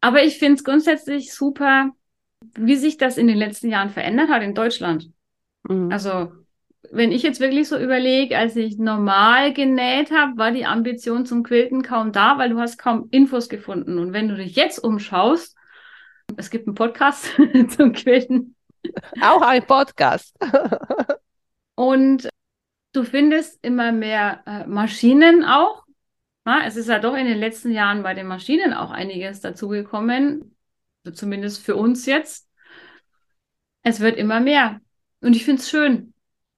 Aber ich finde es grundsätzlich super, wie sich das in den letzten Jahren verändert hat in Deutschland. Mhm. Also, wenn ich jetzt wirklich so überlege, als ich normal genäht habe, war die Ambition zum Quilten kaum da, weil du hast kaum Infos gefunden. Und wenn du dich jetzt umschaust, es gibt einen Podcast zum Quilten. Auch ein Podcast. und du findest immer mehr äh, Maschinen auch. Ja, es ist ja doch in den letzten Jahren bei den Maschinen auch einiges dazugekommen zumindest für uns jetzt. Es wird immer mehr. Und ich finde es schön,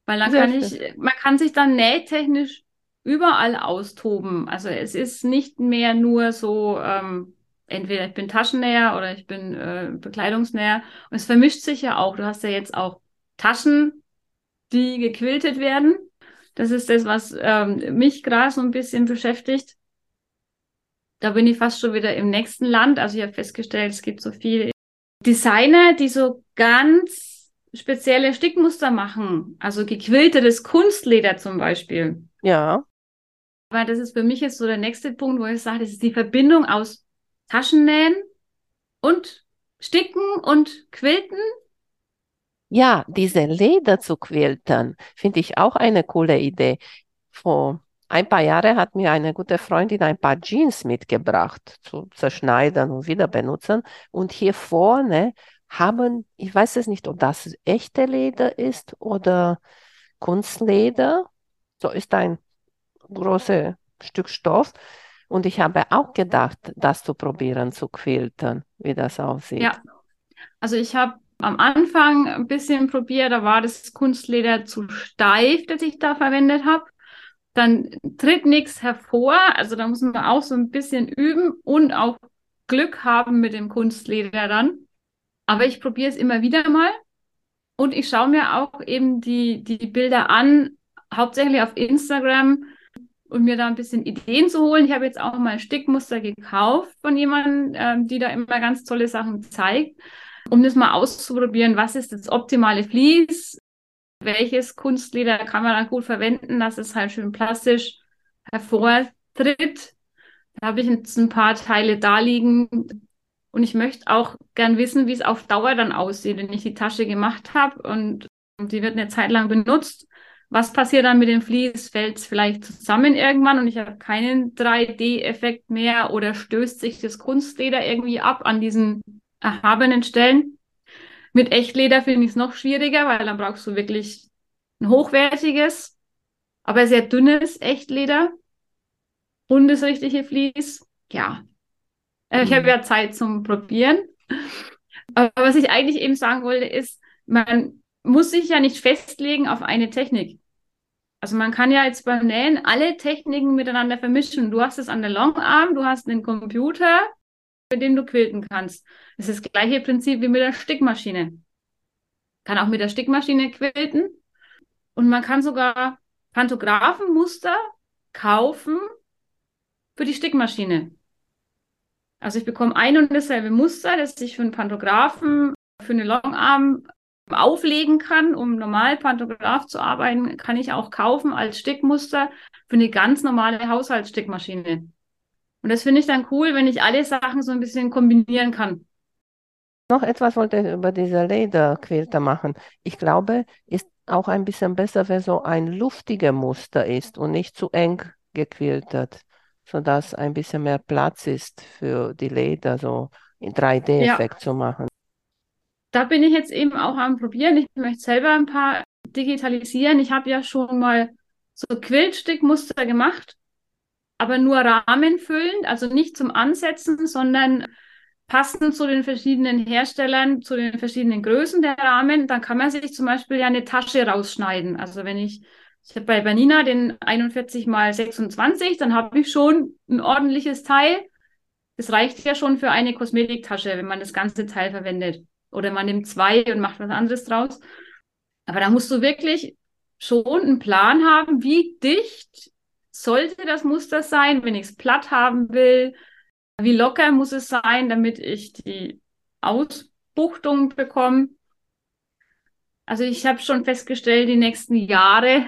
weil dann Sehr kann ich, man kann sich dann nähtechnisch überall austoben. Also es ist nicht mehr nur so, ähm, entweder ich bin Taschennäher oder ich bin äh, Bekleidungsnäher. Und es vermischt sich ja auch. Du hast ja jetzt auch Taschen, die gequiltet werden. Das ist das, was ähm, mich gerade so ein bisschen beschäftigt da bin ich fast schon wieder im nächsten Land. Also ich habe festgestellt, es gibt so viele Designer, die so ganz spezielle Stickmuster machen. Also gequiltetes Kunstleder zum Beispiel. Ja. Aber das ist für mich jetzt so der nächste Punkt, wo ich sage, das ist die Verbindung aus Taschennähen und Sticken und Quilten. Ja, diese Leder zu quilten, finde ich auch eine coole Idee. Vor ein paar Jahre hat mir eine gute Freundin ein paar Jeans mitgebracht, zu zerschneiden und wieder benutzen. Und hier vorne haben, ich weiß es nicht, ob das echte Leder ist oder Kunstleder. So ist ein großes Stück Stoff. Und ich habe auch gedacht, das zu probieren, zu quilten, wie das aussieht. Ja, also ich habe am Anfang ein bisschen probiert, da war das Kunstleder zu steif, das ich da verwendet habe dann tritt nichts hervor. Also da muss man auch so ein bisschen üben und auch Glück haben mit dem Kunstleder dann. aber ich probiere es immer wieder mal und ich schaue mir auch eben die, die Bilder an, hauptsächlich auf Instagram und mir da ein bisschen Ideen zu holen. Ich habe jetzt auch mal Stickmuster gekauft von jemandem, ähm, die da immer ganz tolle Sachen zeigt, um das mal auszuprobieren, was ist das optimale Vlies, welches Kunstleder kann man dann gut verwenden, dass es halt schön plastisch hervortritt. Da habe ich jetzt ein paar Teile da liegen und ich möchte auch gern wissen, wie es auf Dauer dann aussieht, wenn ich die Tasche gemacht habe und die wird eine Zeit lang benutzt. Was passiert dann mit dem Vlies? Fällt es vielleicht zusammen irgendwann und ich habe keinen 3D-Effekt mehr oder stößt sich das Kunstleder irgendwie ab an diesen erhabenen Stellen? Mit Echtleder finde ich es noch schwieriger, weil dann brauchst du wirklich ein hochwertiges, aber sehr dünnes Echtleder und das richtige Vlies. Ja, äh, ich habe mhm. ja Zeit zum Probieren. Aber was ich eigentlich eben sagen wollte, ist, man muss sich ja nicht festlegen auf eine Technik. Also man kann ja jetzt beim Nähen alle Techniken miteinander vermischen. Du hast es an der Longarm, du hast einen Computer, mit dem du quilten kannst. Das ist das gleiche Prinzip wie mit der Stickmaschine. Kann auch mit der Stickmaschine quilten. Und man kann sogar Pantographenmuster kaufen für die Stickmaschine. Also ich bekomme ein und dasselbe Muster, das ich für einen Pantographen, für eine Longarm auflegen kann, um normal Pantograph zu arbeiten, kann ich auch kaufen als Stickmuster für eine ganz normale Haushaltsstickmaschine. Und das finde ich dann cool, wenn ich alle Sachen so ein bisschen kombinieren kann. Noch etwas wollte ich über diese Lederquilter machen. Ich glaube, ist auch ein bisschen besser, wenn so ein luftiger Muster ist und nicht zu eng gequiltert sodass ein bisschen mehr Platz ist für die Leder, so in 3D-Effekt ja. zu machen. Da bin ich jetzt eben auch am Probieren. Ich möchte selber ein paar digitalisieren. Ich habe ja schon mal so Quiltstickmuster gemacht, aber nur rahmenfüllend, also nicht zum Ansetzen, sondern passend zu den verschiedenen Herstellern, zu den verschiedenen Größen der Rahmen. Dann kann man sich zum Beispiel ja eine Tasche rausschneiden. Also wenn ich ich habe bei Bernina den 41 mal 26, dann habe ich schon ein ordentliches Teil. Das reicht ja schon für eine Kosmetiktasche, wenn man das ganze Teil verwendet. Oder man nimmt zwei und macht was anderes draus. Aber da musst du wirklich schon einen Plan haben, wie dicht sollte das Muster sein, wenn ich es platt haben will. Wie locker muss es sein, damit ich die Ausbuchtung bekomme. Also ich habe schon festgestellt, die nächsten Jahre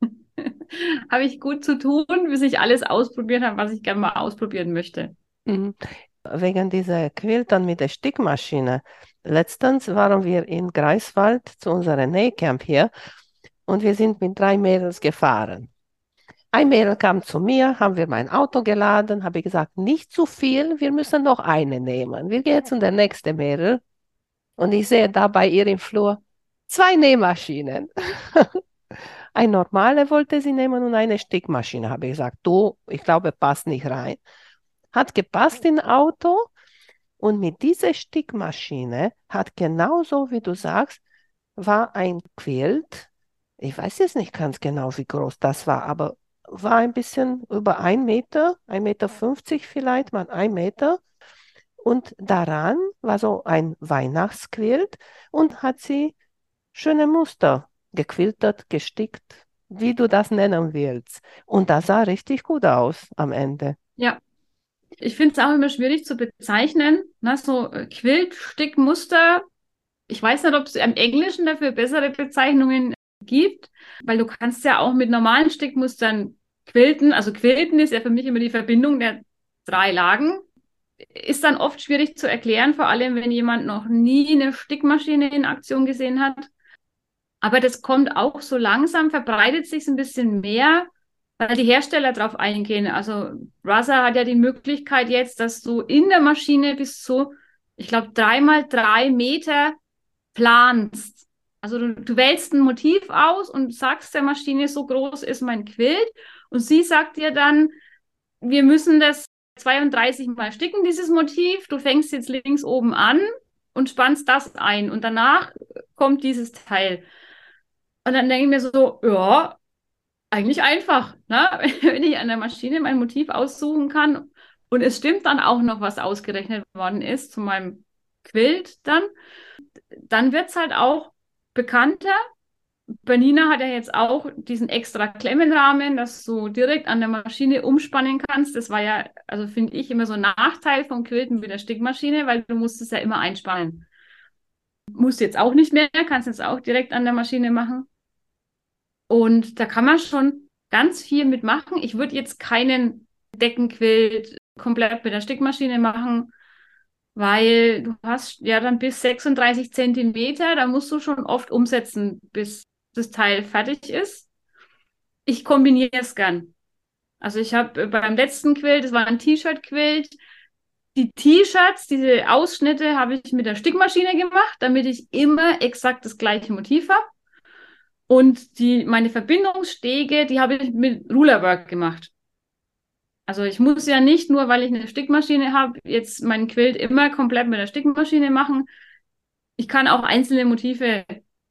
habe ich gut zu tun, bis ich alles ausprobiert habe, was ich gerne mal ausprobieren möchte. Mhm. Wegen dieser Quiltern mit der Stickmaschine. Letztens waren wir in Greifswald zu unserem Nähcamp hier und wir sind mit drei Mädels gefahren. Ein Mädel kam zu mir, haben wir mein Auto geladen, habe ich gesagt, nicht zu viel, wir müssen noch eine nehmen. Wir gehen zu der nächsten Mädel und ich sehe da bei ihr im Flur zwei Nähmaschinen. Ein normale wollte sie nehmen und eine Stickmaschine, habe ich gesagt. Du, ich glaube, passt nicht rein. Hat gepasst in Auto und mit dieser Stickmaschine hat genauso, wie du sagst, war ein Quilt. Ich weiß jetzt nicht ganz genau, wie groß das war, aber war ein bisschen über ein Meter, ein Meter fünfzig vielleicht, mal ein Meter. Und daran war so ein Weihnachtsquilt und hat sie schöne Muster gequiltert, gestickt, wie du das nennen willst. Und das sah richtig gut aus am Ende. Ja. Ich finde es auch immer schwierig zu bezeichnen. Ne? So äh, Quiltstickmuster. Ich weiß nicht, ob es im Englischen dafür bessere Bezeichnungen gibt, weil du kannst ja auch mit normalen Stickmustern quilten. Also quilten ist ja für mich immer die Verbindung der drei Lagen. Ist dann oft schwierig zu erklären, vor allem wenn jemand noch nie eine Stickmaschine in Aktion gesehen hat. Aber das kommt auch so langsam, verbreitet sich ein bisschen mehr, weil die Hersteller darauf eingehen. Also Razer hat ja die Möglichkeit jetzt, dass du in der Maschine bis zu, ich glaube, dreimal drei Meter planst. Also du, du wählst ein Motiv aus und sagst der Maschine, so groß ist mein Quilt. Und sie sagt dir dann, wir müssen das 32 mal sticken, dieses Motiv. Du fängst jetzt links oben an und spannst das ein. Und danach kommt dieses Teil. Und dann denke ich mir so, ja, eigentlich einfach, ne? wenn ich an der Maschine mein Motiv aussuchen kann und es stimmt dann auch noch, was ausgerechnet worden ist zu meinem Quilt dann, dann wird es halt auch bekannter. Bernina hat ja jetzt auch diesen extra Klemmenrahmen, dass du direkt an der Maschine umspannen kannst. Das war ja, also finde ich, immer so ein Nachteil vom Quilten mit der Stickmaschine, weil du musst es ja immer einspannen. Musst jetzt auch nicht mehr, kannst jetzt auch direkt an der Maschine machen. Und da kann man schon ganz viel mitmachen. Ich würde jetzt keinen Deckenquilt komplett mit der Stickmaschine machen, weil du hast ja dann bis 36 Zentimeter, da musst du schon oft umsetzen, bis das Teil fertig ist. Ich kombiniere es gern. Also ich habe beim letzten Quilt, das war ein T-Shirt-Quilt, die T-Shirts, diese Ausschnitte habe ich mit der Stickmaschine gemacht, damit ich immer exakt das gleiche Motiv habe. Und die, meine Verbindungsstege, die habe ich mit Rulerwork gemacht. Also ich muss ja nicht nur, weil ich eine Stickmaschine habe, jetzt meinen Quilt immer komplett mit der Stickmaschine machen. Ich kann auch einzelne Motive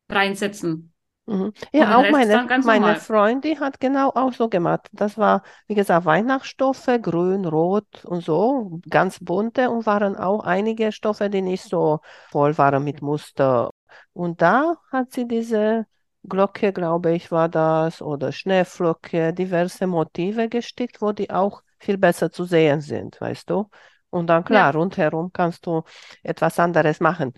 reinsetzen. Mhm. Ja, auch meine, meine Freundin hat genau auch so gemacht. Das war, wie gesagt, Weihnachtsstoffe, grün, rot und so, ganz bunte und waren auch einige Stoffe, die nicht so voll waren mit Muster. Und da hat sie diese Glocke, glaube ich, war das, oder Schneeflocke, diverse Motive gestickt, wo die auch viel besser zu sehen sind, weißt du? Und dann klar, ja. rundherum kannst du etwas anderes machen.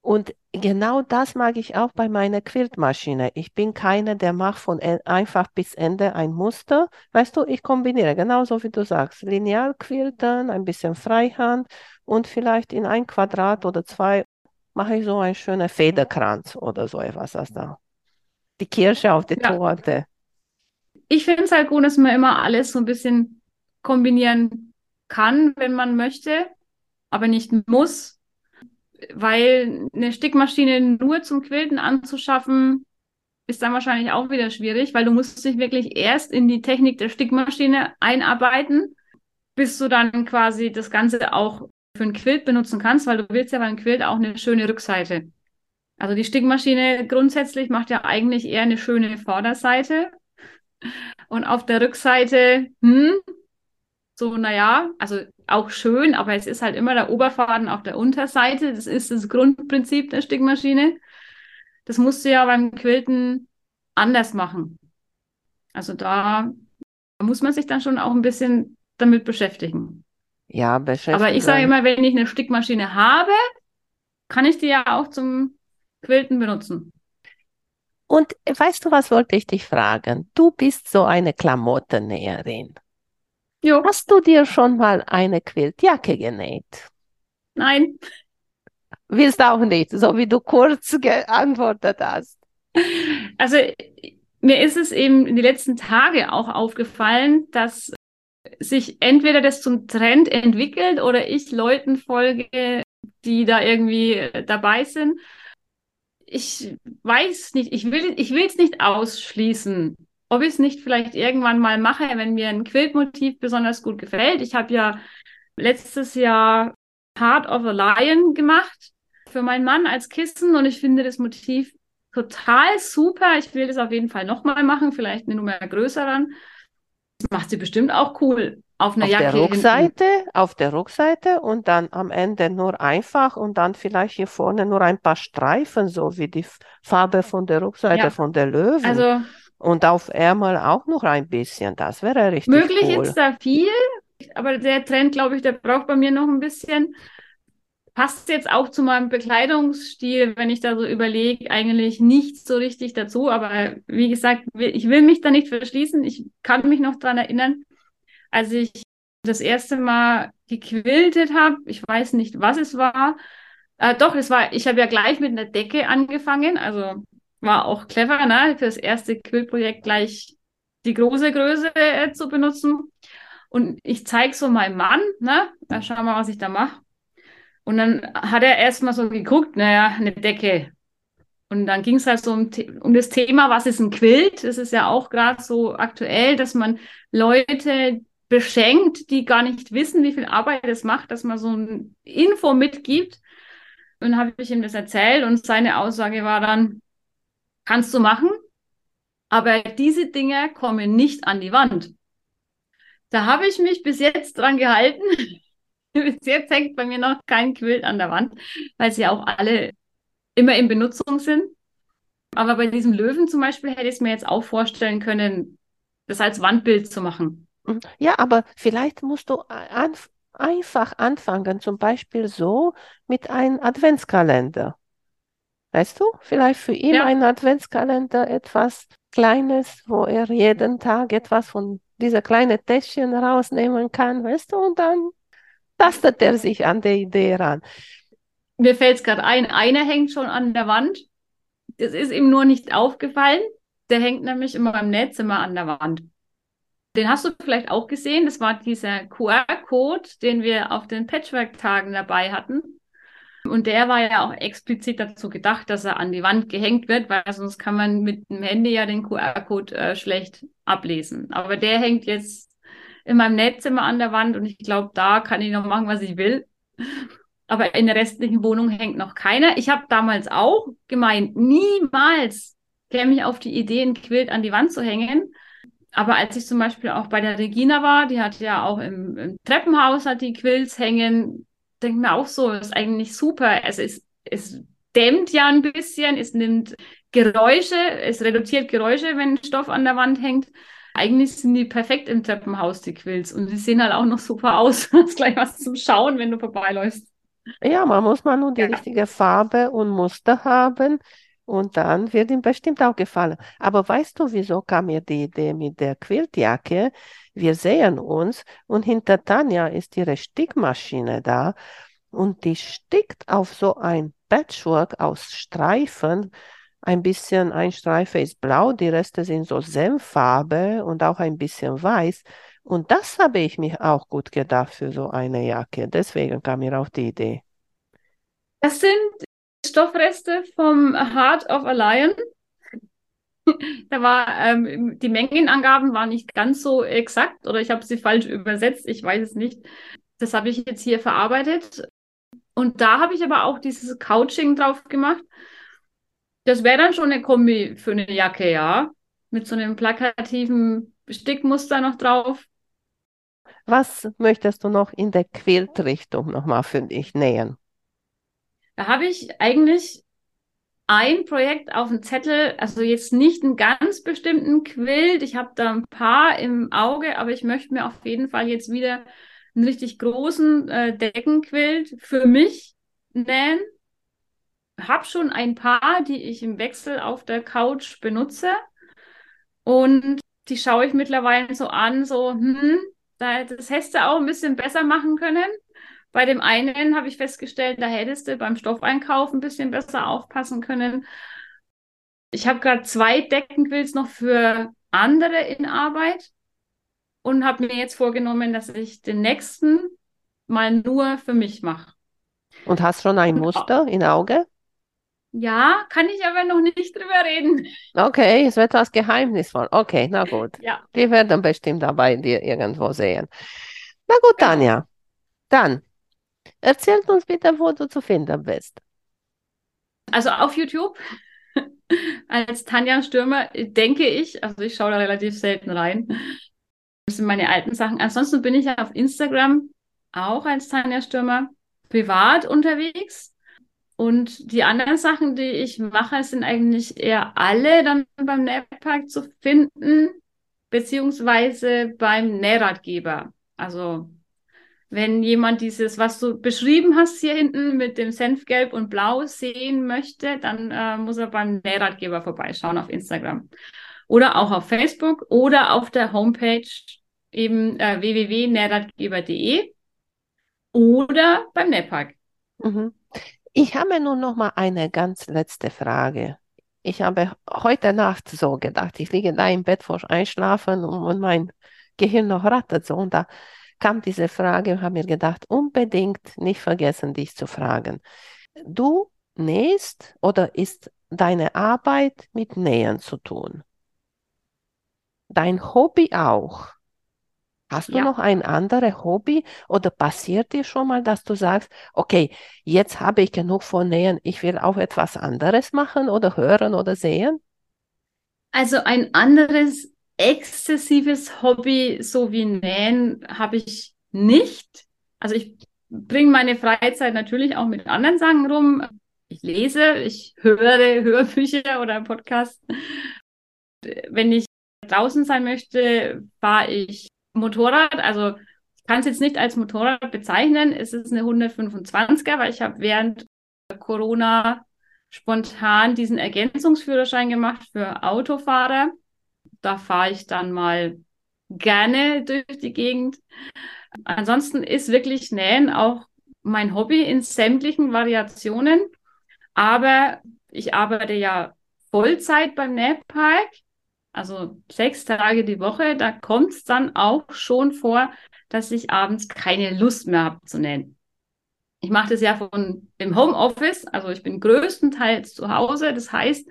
Und genau das mag ich auch bei meiner Quiltmaschine. Ich bin keine, der macht von einfach bis Ende ein Muster. Weißt du, ich kombiniere genauso wie du sagst. Lineal quilten, ein bisschen Freihand und vielleicht in ein Quadrat oder zwei mache ich so einen schönen Federkranz oder so etwas da die Kirsche auf die ja. Torte. Ich finde es halt gut, dass man immer alles so ein bisschen kombinieren kann, wenn man möchte, aber nicht muss, weil eine Stickmaschine nur zum Quilten anzuschaffen, ist dann wahrscheinlich auch wieder schwierig, weil du musst dich wirklich erst in die Technik der Stickmaschine einarbeiten, bis du dann quasi das Ganze auch für ein Quilt benutzen kannst, weil du willst ja beim Quilt auch eine schöne Rückseite. Also die Stickmaschine grundsätzlich macht ja eigentlich eher eine schöne Vorderseite. Und auf der Rückseite, hm, so, naja, also auch schön, aber es ist halt immer der Oberfaden auf der Unterseite. Das ist das Grundprinzip der Stickmaschine. Das musst du ja beim Quilten anders machen. Also da muss man sich dann schon auch ein bisschen damit beschäftigen. Ja, beschäftigen. Aber ich sage immer, wenn ich eine Stickmaschine habe, kann ich die ja auch zum Quilten benutzen. Und weißt du, was wollte ich dich fragen? Du bist so eine Klamottennäherin. Jo. Hast du dir schon mal eine Quiltjacke genäht? Nein. Willst auch nicht, so wie du kurz geantwortet hast. Also mir ist es eben in den letzten Tagen auch aufgefallen, dass sich entweder das zum Trend entwickelt oder ich Leuten folge, die da irgendwie dabei sind ich weiß nicht, ich will ich es nicht ausschließen, ob ich es nicht vielleicht irgendwann mal mache, wenn mir ein Quiltmotiv besonders gut gefällt. Ich habe ja letztes Jahr Heart of a Lion gemacht für meinen Mann als Kissen und ich finde das Motiv total super. Ich will das auf jeden Fall nochmal machen, vielleicht eine Nummer größer dann. Das macht sie bestimmt auch cool. Auf einer auf Jacke. Der Rückseite, auf der Rückseite und dann am Ende nur einfach und dann vielleicht hier vorne nur ein paar Streifen, so wie die Farbe von der Rückseite ja. von der Löwen. Also, und auf Ärmel auch noch ein bisschen. Das wäre richtig möglich cool. ist da viel, aber der Trend, glaube ich, der braucht bei mir noch ein bisschen. Passt jetzt auch zu meinem Bekleidungsstil, wenn ich da so überlege, eigentlich nicht so richtig dazu. Aber wie gesagt, ich will mich da nicht verschließen. Ich kann mich noch daran erinnern, als ich das erste Mal gequiltet habe, ich weiß nicht, was es war. Äh, doch, es war, ich habe ja gleich mit einer Decke angefangen, also war auch clever, ne, für das erste Quillprojekt gleich die große Größe äh, zu benutzen. Und ich zeige so meinem Mann, ne, da schau mal, was ich da mache. Und dann hat er erstmal so geguckt, naja, eine Decke. Und dann ging es halt so um, um das Thema, was ist ein Quilt? Das ist ja auch gerade so aktuell, dass man Leute, beschenkt, die gar nicht wissen, wie viel Arbeit es macht, dass man so ein Info mitgibt. Und dann habe ich ihm das erzählt und seine Aussage war dann, kannst du machen, aber diese Dinge kommen nicht an die Wand. Da habe ich mich bis jetzt dran gehalten. bis jetzt hängt bei mir noch kein Quilt an der Wand, weil sie auch alle immer in Benutzung sind. Aber bei diesem Löwen zum Beispiel hätte ich es mir jetzt auch vorstellen können, das als Wandbild zu machen. Mhm. Ja, aber vielleicht musst du anf einfach anfangen, zum Beispiel so mit einem Adventskalender. Weißt du, vielleicht für ihn ja. ein Adventskalender etwas Kleines, wo er jeden Tag etwas von dieser kleinen Täschchen rausnehmen kann, weißt du, und dann tastet er sich an der Idee ran. Mir fällt es gerade ein, einer hängt schon an der Wand. Das ist ihm nur nicht aufgefallen. Der hängt nämlich immer im Netz immer an der Wand. Den hast du vielleicht auch gesehen. Das war dieser QR-Code, den wir auf den Patchwork-Tagen dabei hatten. Und der war ja auch explizit dazu gedacht, dass er an die Wand gehängt wird, weil sonst kann man mit dem Handy ja den QR-Code äh, schlecht ablesen. Aber der hängt jetzt in meinem Netz immer an der Wand und ich glaube, da kann ich noch machen, was ich will. Aber in der restlichen Wohnung hängt noch keiner. Ich habe damals auch gemeint, niemals käme ich auf die Idee, ein Quilt an die Wand zu hängen. Aber als ich zum Beispiel auch bei der Regina war, die hat ja auch im, im Treppenhaus hat die Quills hängen, denke mir auch so, ist eigentlich super. Es, es dämmt ja ein bisschen, es nimmt Geräusche, es reduziert Geräusche, wenn Stoff an der Wand hängt. Eigentlich sind die perfekt im Treppenhaus, die Quills. Und die sehen halt auch noch super aus. Du hast gleich was zum Schauen, wenn du vorbeiläufst. Ja, man muss mal nur die ja. richtige Farbe und Muster haben. Und dann wird ihm bestimmt auch gefallen. Aber weißt du, wieso kam mir die Idee mit der Quiltjacke? Wir sehen uns und hinter Tanja ist ihre Stickmaschine da und die stickt auf so ein Patchwork aus Streifen. Ein bisschen, ein Streifen ist blau, die Reste sind so Senffarbe und auch ein bisschen weiß. Und das habe ich mir auch gut gedacht für so eine Jacke. Deswegen kam mir auch die Idee. Das sind Stoffreste vom Heart of a Lion. da war ähm, die Mengenangaben waren nicht ganz so exakt oder ich habe sie falsch übersetzt, ich weiß es nicht. Das habe ich jetzt hier verarbeitet. Und da habe ich aber auch dieses Couching drauf gemacht. Das wäre dann schon eine Kombi für eine Jacke, ja. Mit so einem plakativen Stickmuster noch drauf. Was möchtest du noch in der Quiltrichtung nochmal für dich nähen? Da habe ich eigentlich ein Projekt auf dem Zettel, also jetzt nicht einen ganz bestimmten Quilt. Ich habe da ein paar im Auge, aber ich möchte mir auf jeden Fall jetzt wieder einen richtig großen äh, Deckenquilt für mich nähen. Habe schon ein paar, die ich im Wechsel auf der Couch benutze. Und die schaue ich mittlerweile so an, so, hm, das hättest du auch ein bisschen besser machen können. Bei dem einen habe ich festgestellt, da hättest du beim Stoffeinkauf ein bisschen besser aufpassen können. Ich habe gerade zwei Deckenquills noch für andere in Arbeit und habe mir jetzt vorgenommen, dass ich den nächsten mal nur für mich mache. Und hast schon ein Muster in Auge? Ja, kann ich aber noch nicht drüber reden. Okay, es wird was geheimnisvoll. Okay, na gut. Ja. Die werden bestimmt dabei dir irgendwo sehen. Na gut, genau. Tanja. Dann Erzähl uns bitte, wo du zu finden bist. Also auf YouTube als Tanja Stürmer, denke ich, also ich schaue da relativ selten rein. Das sind meine alten Sachen. Ansonsten bin ich ja auf Instagram auch als Tanja Stürmer privat unterwegs. Und die anderen Sachen, die ich mache, sind eigentlich eher alle dann beim Nähpark zu finden, beziehungsweise beim Nähratgeber. Also wenn jemand dieses, was du beschrieben hast hier hinten mit dem Senfgelb und Blau sehen möchte, dann äh, muss er beim Nähratgeber vorbeischauen auf Instagram. Oder auch auf Facebook oder auf der Homepage eben äh, www.nähratgeber.de oder beim Nähpark. Mhm. Ich habe nun noch mal eine ganz letzte Frage. Ich habe heute Nacht so gedacht, ich liege da im Bett vor Einschlafen und mein Gehirn noch rattert so und da kam diese Frage und habe mir gedacht, unbedingt nicht vergessen, dich zu fragen. Du nähst oder ist deine Arbeit mit Nähen zu tun? Dein Hobby auch? Hast du ja. noch ein anderes Hobby oder passiert dir schon mal, dass du sagst, okay, jetzt habe ich genug von Nähen, ich will auch etwas anderes machen oder hören oder sehen? Also ein anderes exzessives Hobby, so wie Nähen, habe ich nicht. Also ich bringe meine Freizeit natürlich auch mit anderen Sachen rum. Ich lese, ich höre Hörbücher oder Podcasts. Wenn ich draußen sein möchte, fahre ich Motorrad. Also ich kann es jetzt nicht als Motorrad bezeichnen. Es ist eine 125er, weil ich habe während Corona spontan diesen Ergänzungsführerschein gemacht für Autofahrer. Da fahre ich dann mal gerne durch die Gegend. Ansonsten ist wirklich Nähen auch mein Hobby in sämtlichen Variationen. Aber ich arbeite ja Vollzeit beim Nähpark, also sechs Tage die Woche. Da kommt es dann auch schon vor, dass ich abends keine Lust mehr habe zu nähen. Ich mache das ja von im Homeoffice, also ich bin größtenteils zu Hause. Das heißt,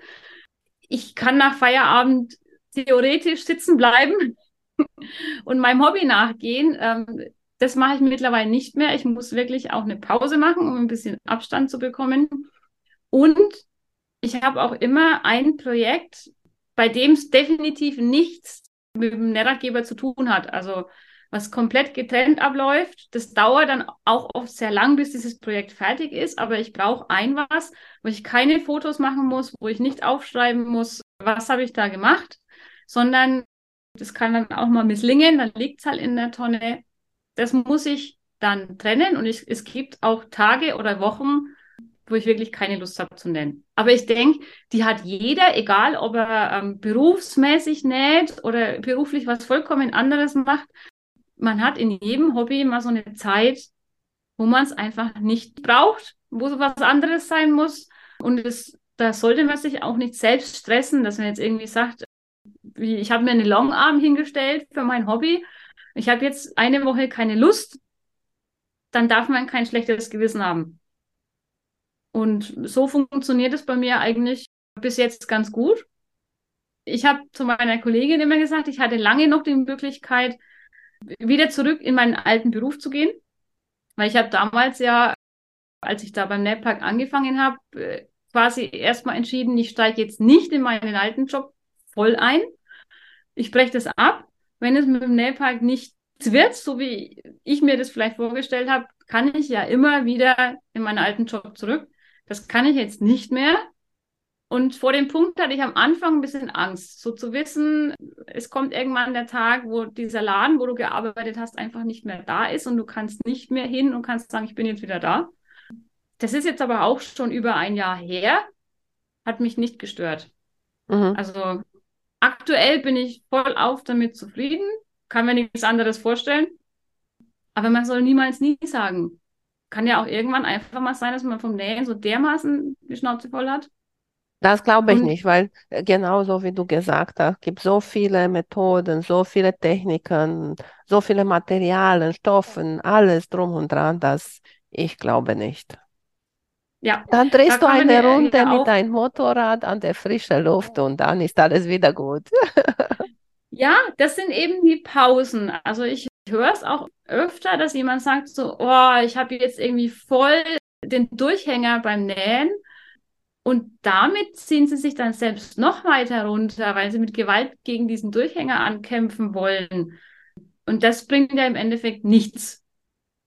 ich kann nach Feierabend theoretisch sitzen bleiben und meinem Hobby nachgehen. Ähm, das mache ich mittlerweile nicht mehr. Ich muss wirklich auch eine Pause machen, um ein bisschen Abstand zu bekommen. Und ich habe auch immer ein Projekt, bei dem es definitiv nichts mit dem Nährratgeber zu tun hat. Also was komplett getrennt abläuft. Das dauert dann auch oft sehr lang, bis dieses Projekt fertig ist. Aber ich brauche ein was, wo ich keine Fotos machen muss, wo ich nicht aufschreiben muss, was habe ich da gemacht, sondern das kann dann auch mal misslingen, dann liegt es halt in der Tonne. Das muss ich dann trennen und ich, es gibt auch Tage oder Wochen, wo ich wirklich keine Lust habe zu nennen. Aber ich denke, die hat jeder, egal ob er ähm, berufsmäßig näht oder beruflich was vollkommen anderes macht. Man hat in jedem Hobby mal so eine Zeit, wo man es einfach nicht braucht, wo so was anderes sein muss. Und es, da sollte man sich auch nicht selbst stressen, dass man jetzt irgendwie sagt, ich habe mir eine Longarm hingestellt für mein Hobby. Ich habe jetzt eine Woche keine Lust, dann darf man kein schlechtes Gewissen haben. Und so funktioniert es bei mir eigentlich bis jetzt ganz gut. Ich habe zu meiner Kollegin immer gesagt, ich hatte lange noch die Möglichkeit, wieder zurück in meinen alten Beruf zu gehen. Weil ich habe damals ja, als ich da beim NetPark angefangen habe, äh, quasi erstmal entschieden, ich steige jetzt nicht in meinen alten Job voll ein, ich breche das ab. Wenn es mit dem Nailpark nichts wird, so wie ich mir das vielleicht vorgestellt habe, kann ich ja immer wieder in meinen alten Job zurück. Das kann ich jetzt nicht mehr. Und vor dem Punkt hatte ich am Anfang ein bisschen Angst, so zu wissen, es kommt irgendwann der Tag, wo dieser Laden, wo du gearbeitet hast, einfach nicht mehr da ist und du kannst nicht mehr hin und kannst sagen, ich bin jetzt wieder da. Das ist jetzt aber auch schon über ein Jahr her, hat mich nicht gestört. Mhm. Also Aktuell bin ich voll auf damit zufrieden, kann mir nichts anderes vorstellen. Aber man soll niemals nie sagen. Kann ja auch irgendwann einfach mal sein, dass man vom Nähen so dermaßen die Schnauze voll hat. Das glaube ich Und, nicht, weil äh, genauso wie du gesagt hast, gibt so viele Methoden, so viele Techniken, so viele Materialien, Stoffen, alles drum und dran, dass ich glaube nicht. Ja, dann drehst da du eine Runde ja mit deinem Motorrad an der frischen Luft und dann ist alles wieder gut. ja, das sind eben die Pausen. Also ich höre es auch öfter, dass jemand sagt so, oh, ich habe jetzt irgendwie voll den Durchhänger beim Nähen. Und damit ziehen sie sich dann selbst noch weiter runter, weil sie mit Gewalt gegen diesen Durchhänger ankämpfen wollen. Und das bringt ja im Endeffekt nichts.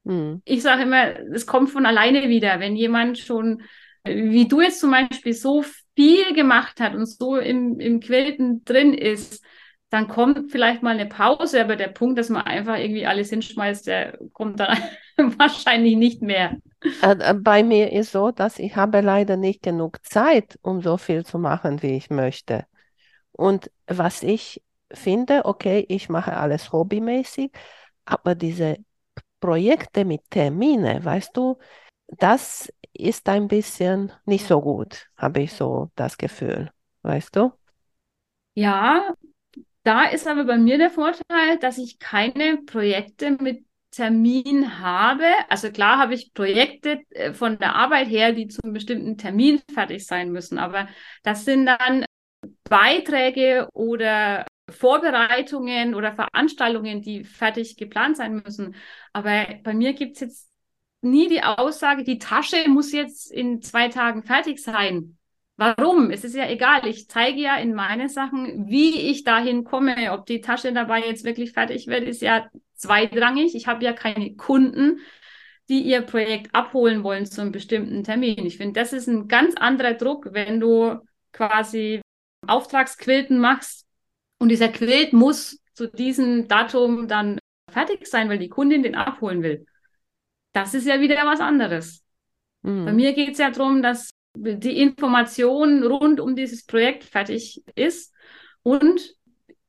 Mhm. Ich sage immer, es kommt von alleine wieder. Wenn jemand schon, wie du jetzt zum Beispiel, so viel gemacht hat und so im, im Quilten drin ist, dann kommt vielleicht mal eine Pause, aber der Punkt, dass man einfach irgendwie alles hinschmeißt, der kommt dann wahrscheinlich nicht mehr. Äh, äh, bei mir ist so, dass ich habe leider nicht genug Zeit, um so viel zu machen, wie ich möchte. Und was ich finde, okay, ich mache alles hobbymäßig, aber diese Projekte mit Termine, weißt du, das ist ein bisschen nicht so gut, habe ich so das Gefühl, weißt du? Ja, da ist aber bei mir der Vorteil, dass ich keine Projekte mit Termin habe. Also klar habe ich Projekte äh, von der Arbeit her, die zum bestimmten Termin fertig sein müssen, aber das sind dann Beiträge oder Vorbereitungen oder Veranstaltungen, die fertig geplant sein müssen. Aber bei mir gibt es jetzt nie die Aussage, die Tasche muss jetzt in zwei Tagen fertig sein. Warum? Es ist ja egal. Ich zeige ja in meinen Sachen, wie ich dahin komme. Ob die Tasche dabei jetzt wirklich fertig wird, ist ja zweitrangig. Ich habe ja keine Kunden, die ihr Projekt abholen wollen zu einem bestimmten Termin. Ich finde, das ist ein ganz anderer Druck, wenn du quasi Auftragsquilten machst und dieser Quilt muss zu diesem Datum dann fertig sein, weil die Kundin den abholen will. Das ist ja wieder was anderes. Mhm. Bei mir geht es ja darum, dass die Information rund um dieses Projekt fertig ist und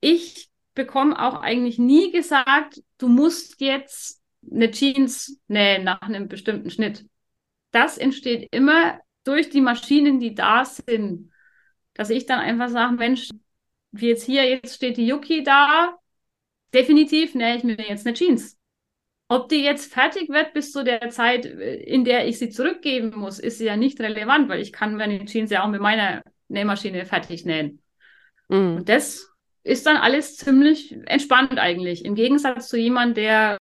ich bekomme auch eigentlich nie gesagt, du musst jetzt eine Jeans nähen nach einem bestimmten Schnitt. Das entsteht immer durch die Maschinen, die da sind. Dass ich dann einfach sage, Mensch, wie jetzt hier, jetzt steht die Yuki da, definitiv nähe ich mir jetzt eine Jeans. Ob die jetzt fertig wird bis zu der Zeit, in der ich sie zurückgeben muss, ist ja nicht relevant, weil ich kann meine Jeans ja auch mit meiner Nähmaschine fertig nähen. Mhm. Und das ist dann alles ziemlich entspannt eigentlich. Im Gegensatz zu jemandem, der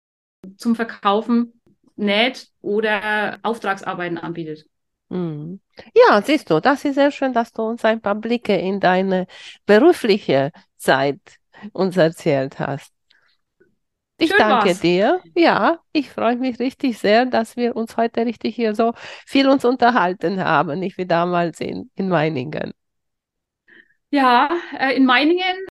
zum Verkaufen näht oder Auftragsarbeiten anbietet. Mhm. Ja, siehst du, das ist sehr schön, dass du uns ein paar Blicke in deine berufliche Zeit uns erzählt hast. Ich Schön danke war's. dir. Ja, ich freue mich richtig sehr, dass wir uns heute richtig hier so viel uns unterhalten haben, nicht wie damals in, in Meiningen. Ja, äh, in Meiningen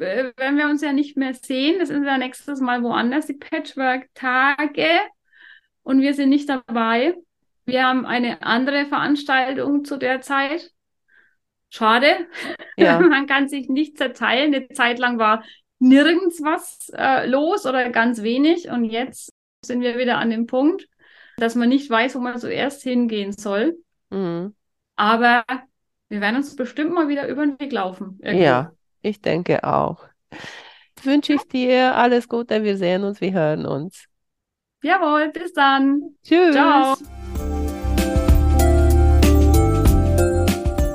äh, werden wir uns ja nicht mehr sehen. Das ist ja nächstes Mal woanders, die Patchwork-Tage. Und wir sind nicht dabei. Wir haben eine andere Veranstaltung zu der Zeit. Schade. Ja. Man kann sich nicht zerteilen. Eine Zeit lang war nirgends was äh, los oder ganz wenig. Und jetzt sind wir wieder an dem Punkt, dass man nicht weiß, wo man zuerst hingehen soll. Mhm. Aber wir werden uns bestimmt mal wieder über den Weg laufen. Irgendwo. Ja, ich denke auch. Wünsche ich dir alles Gute. Wir sehen uns, wir hören uns. Jawohl, bis dann. Tschüss. Ciao.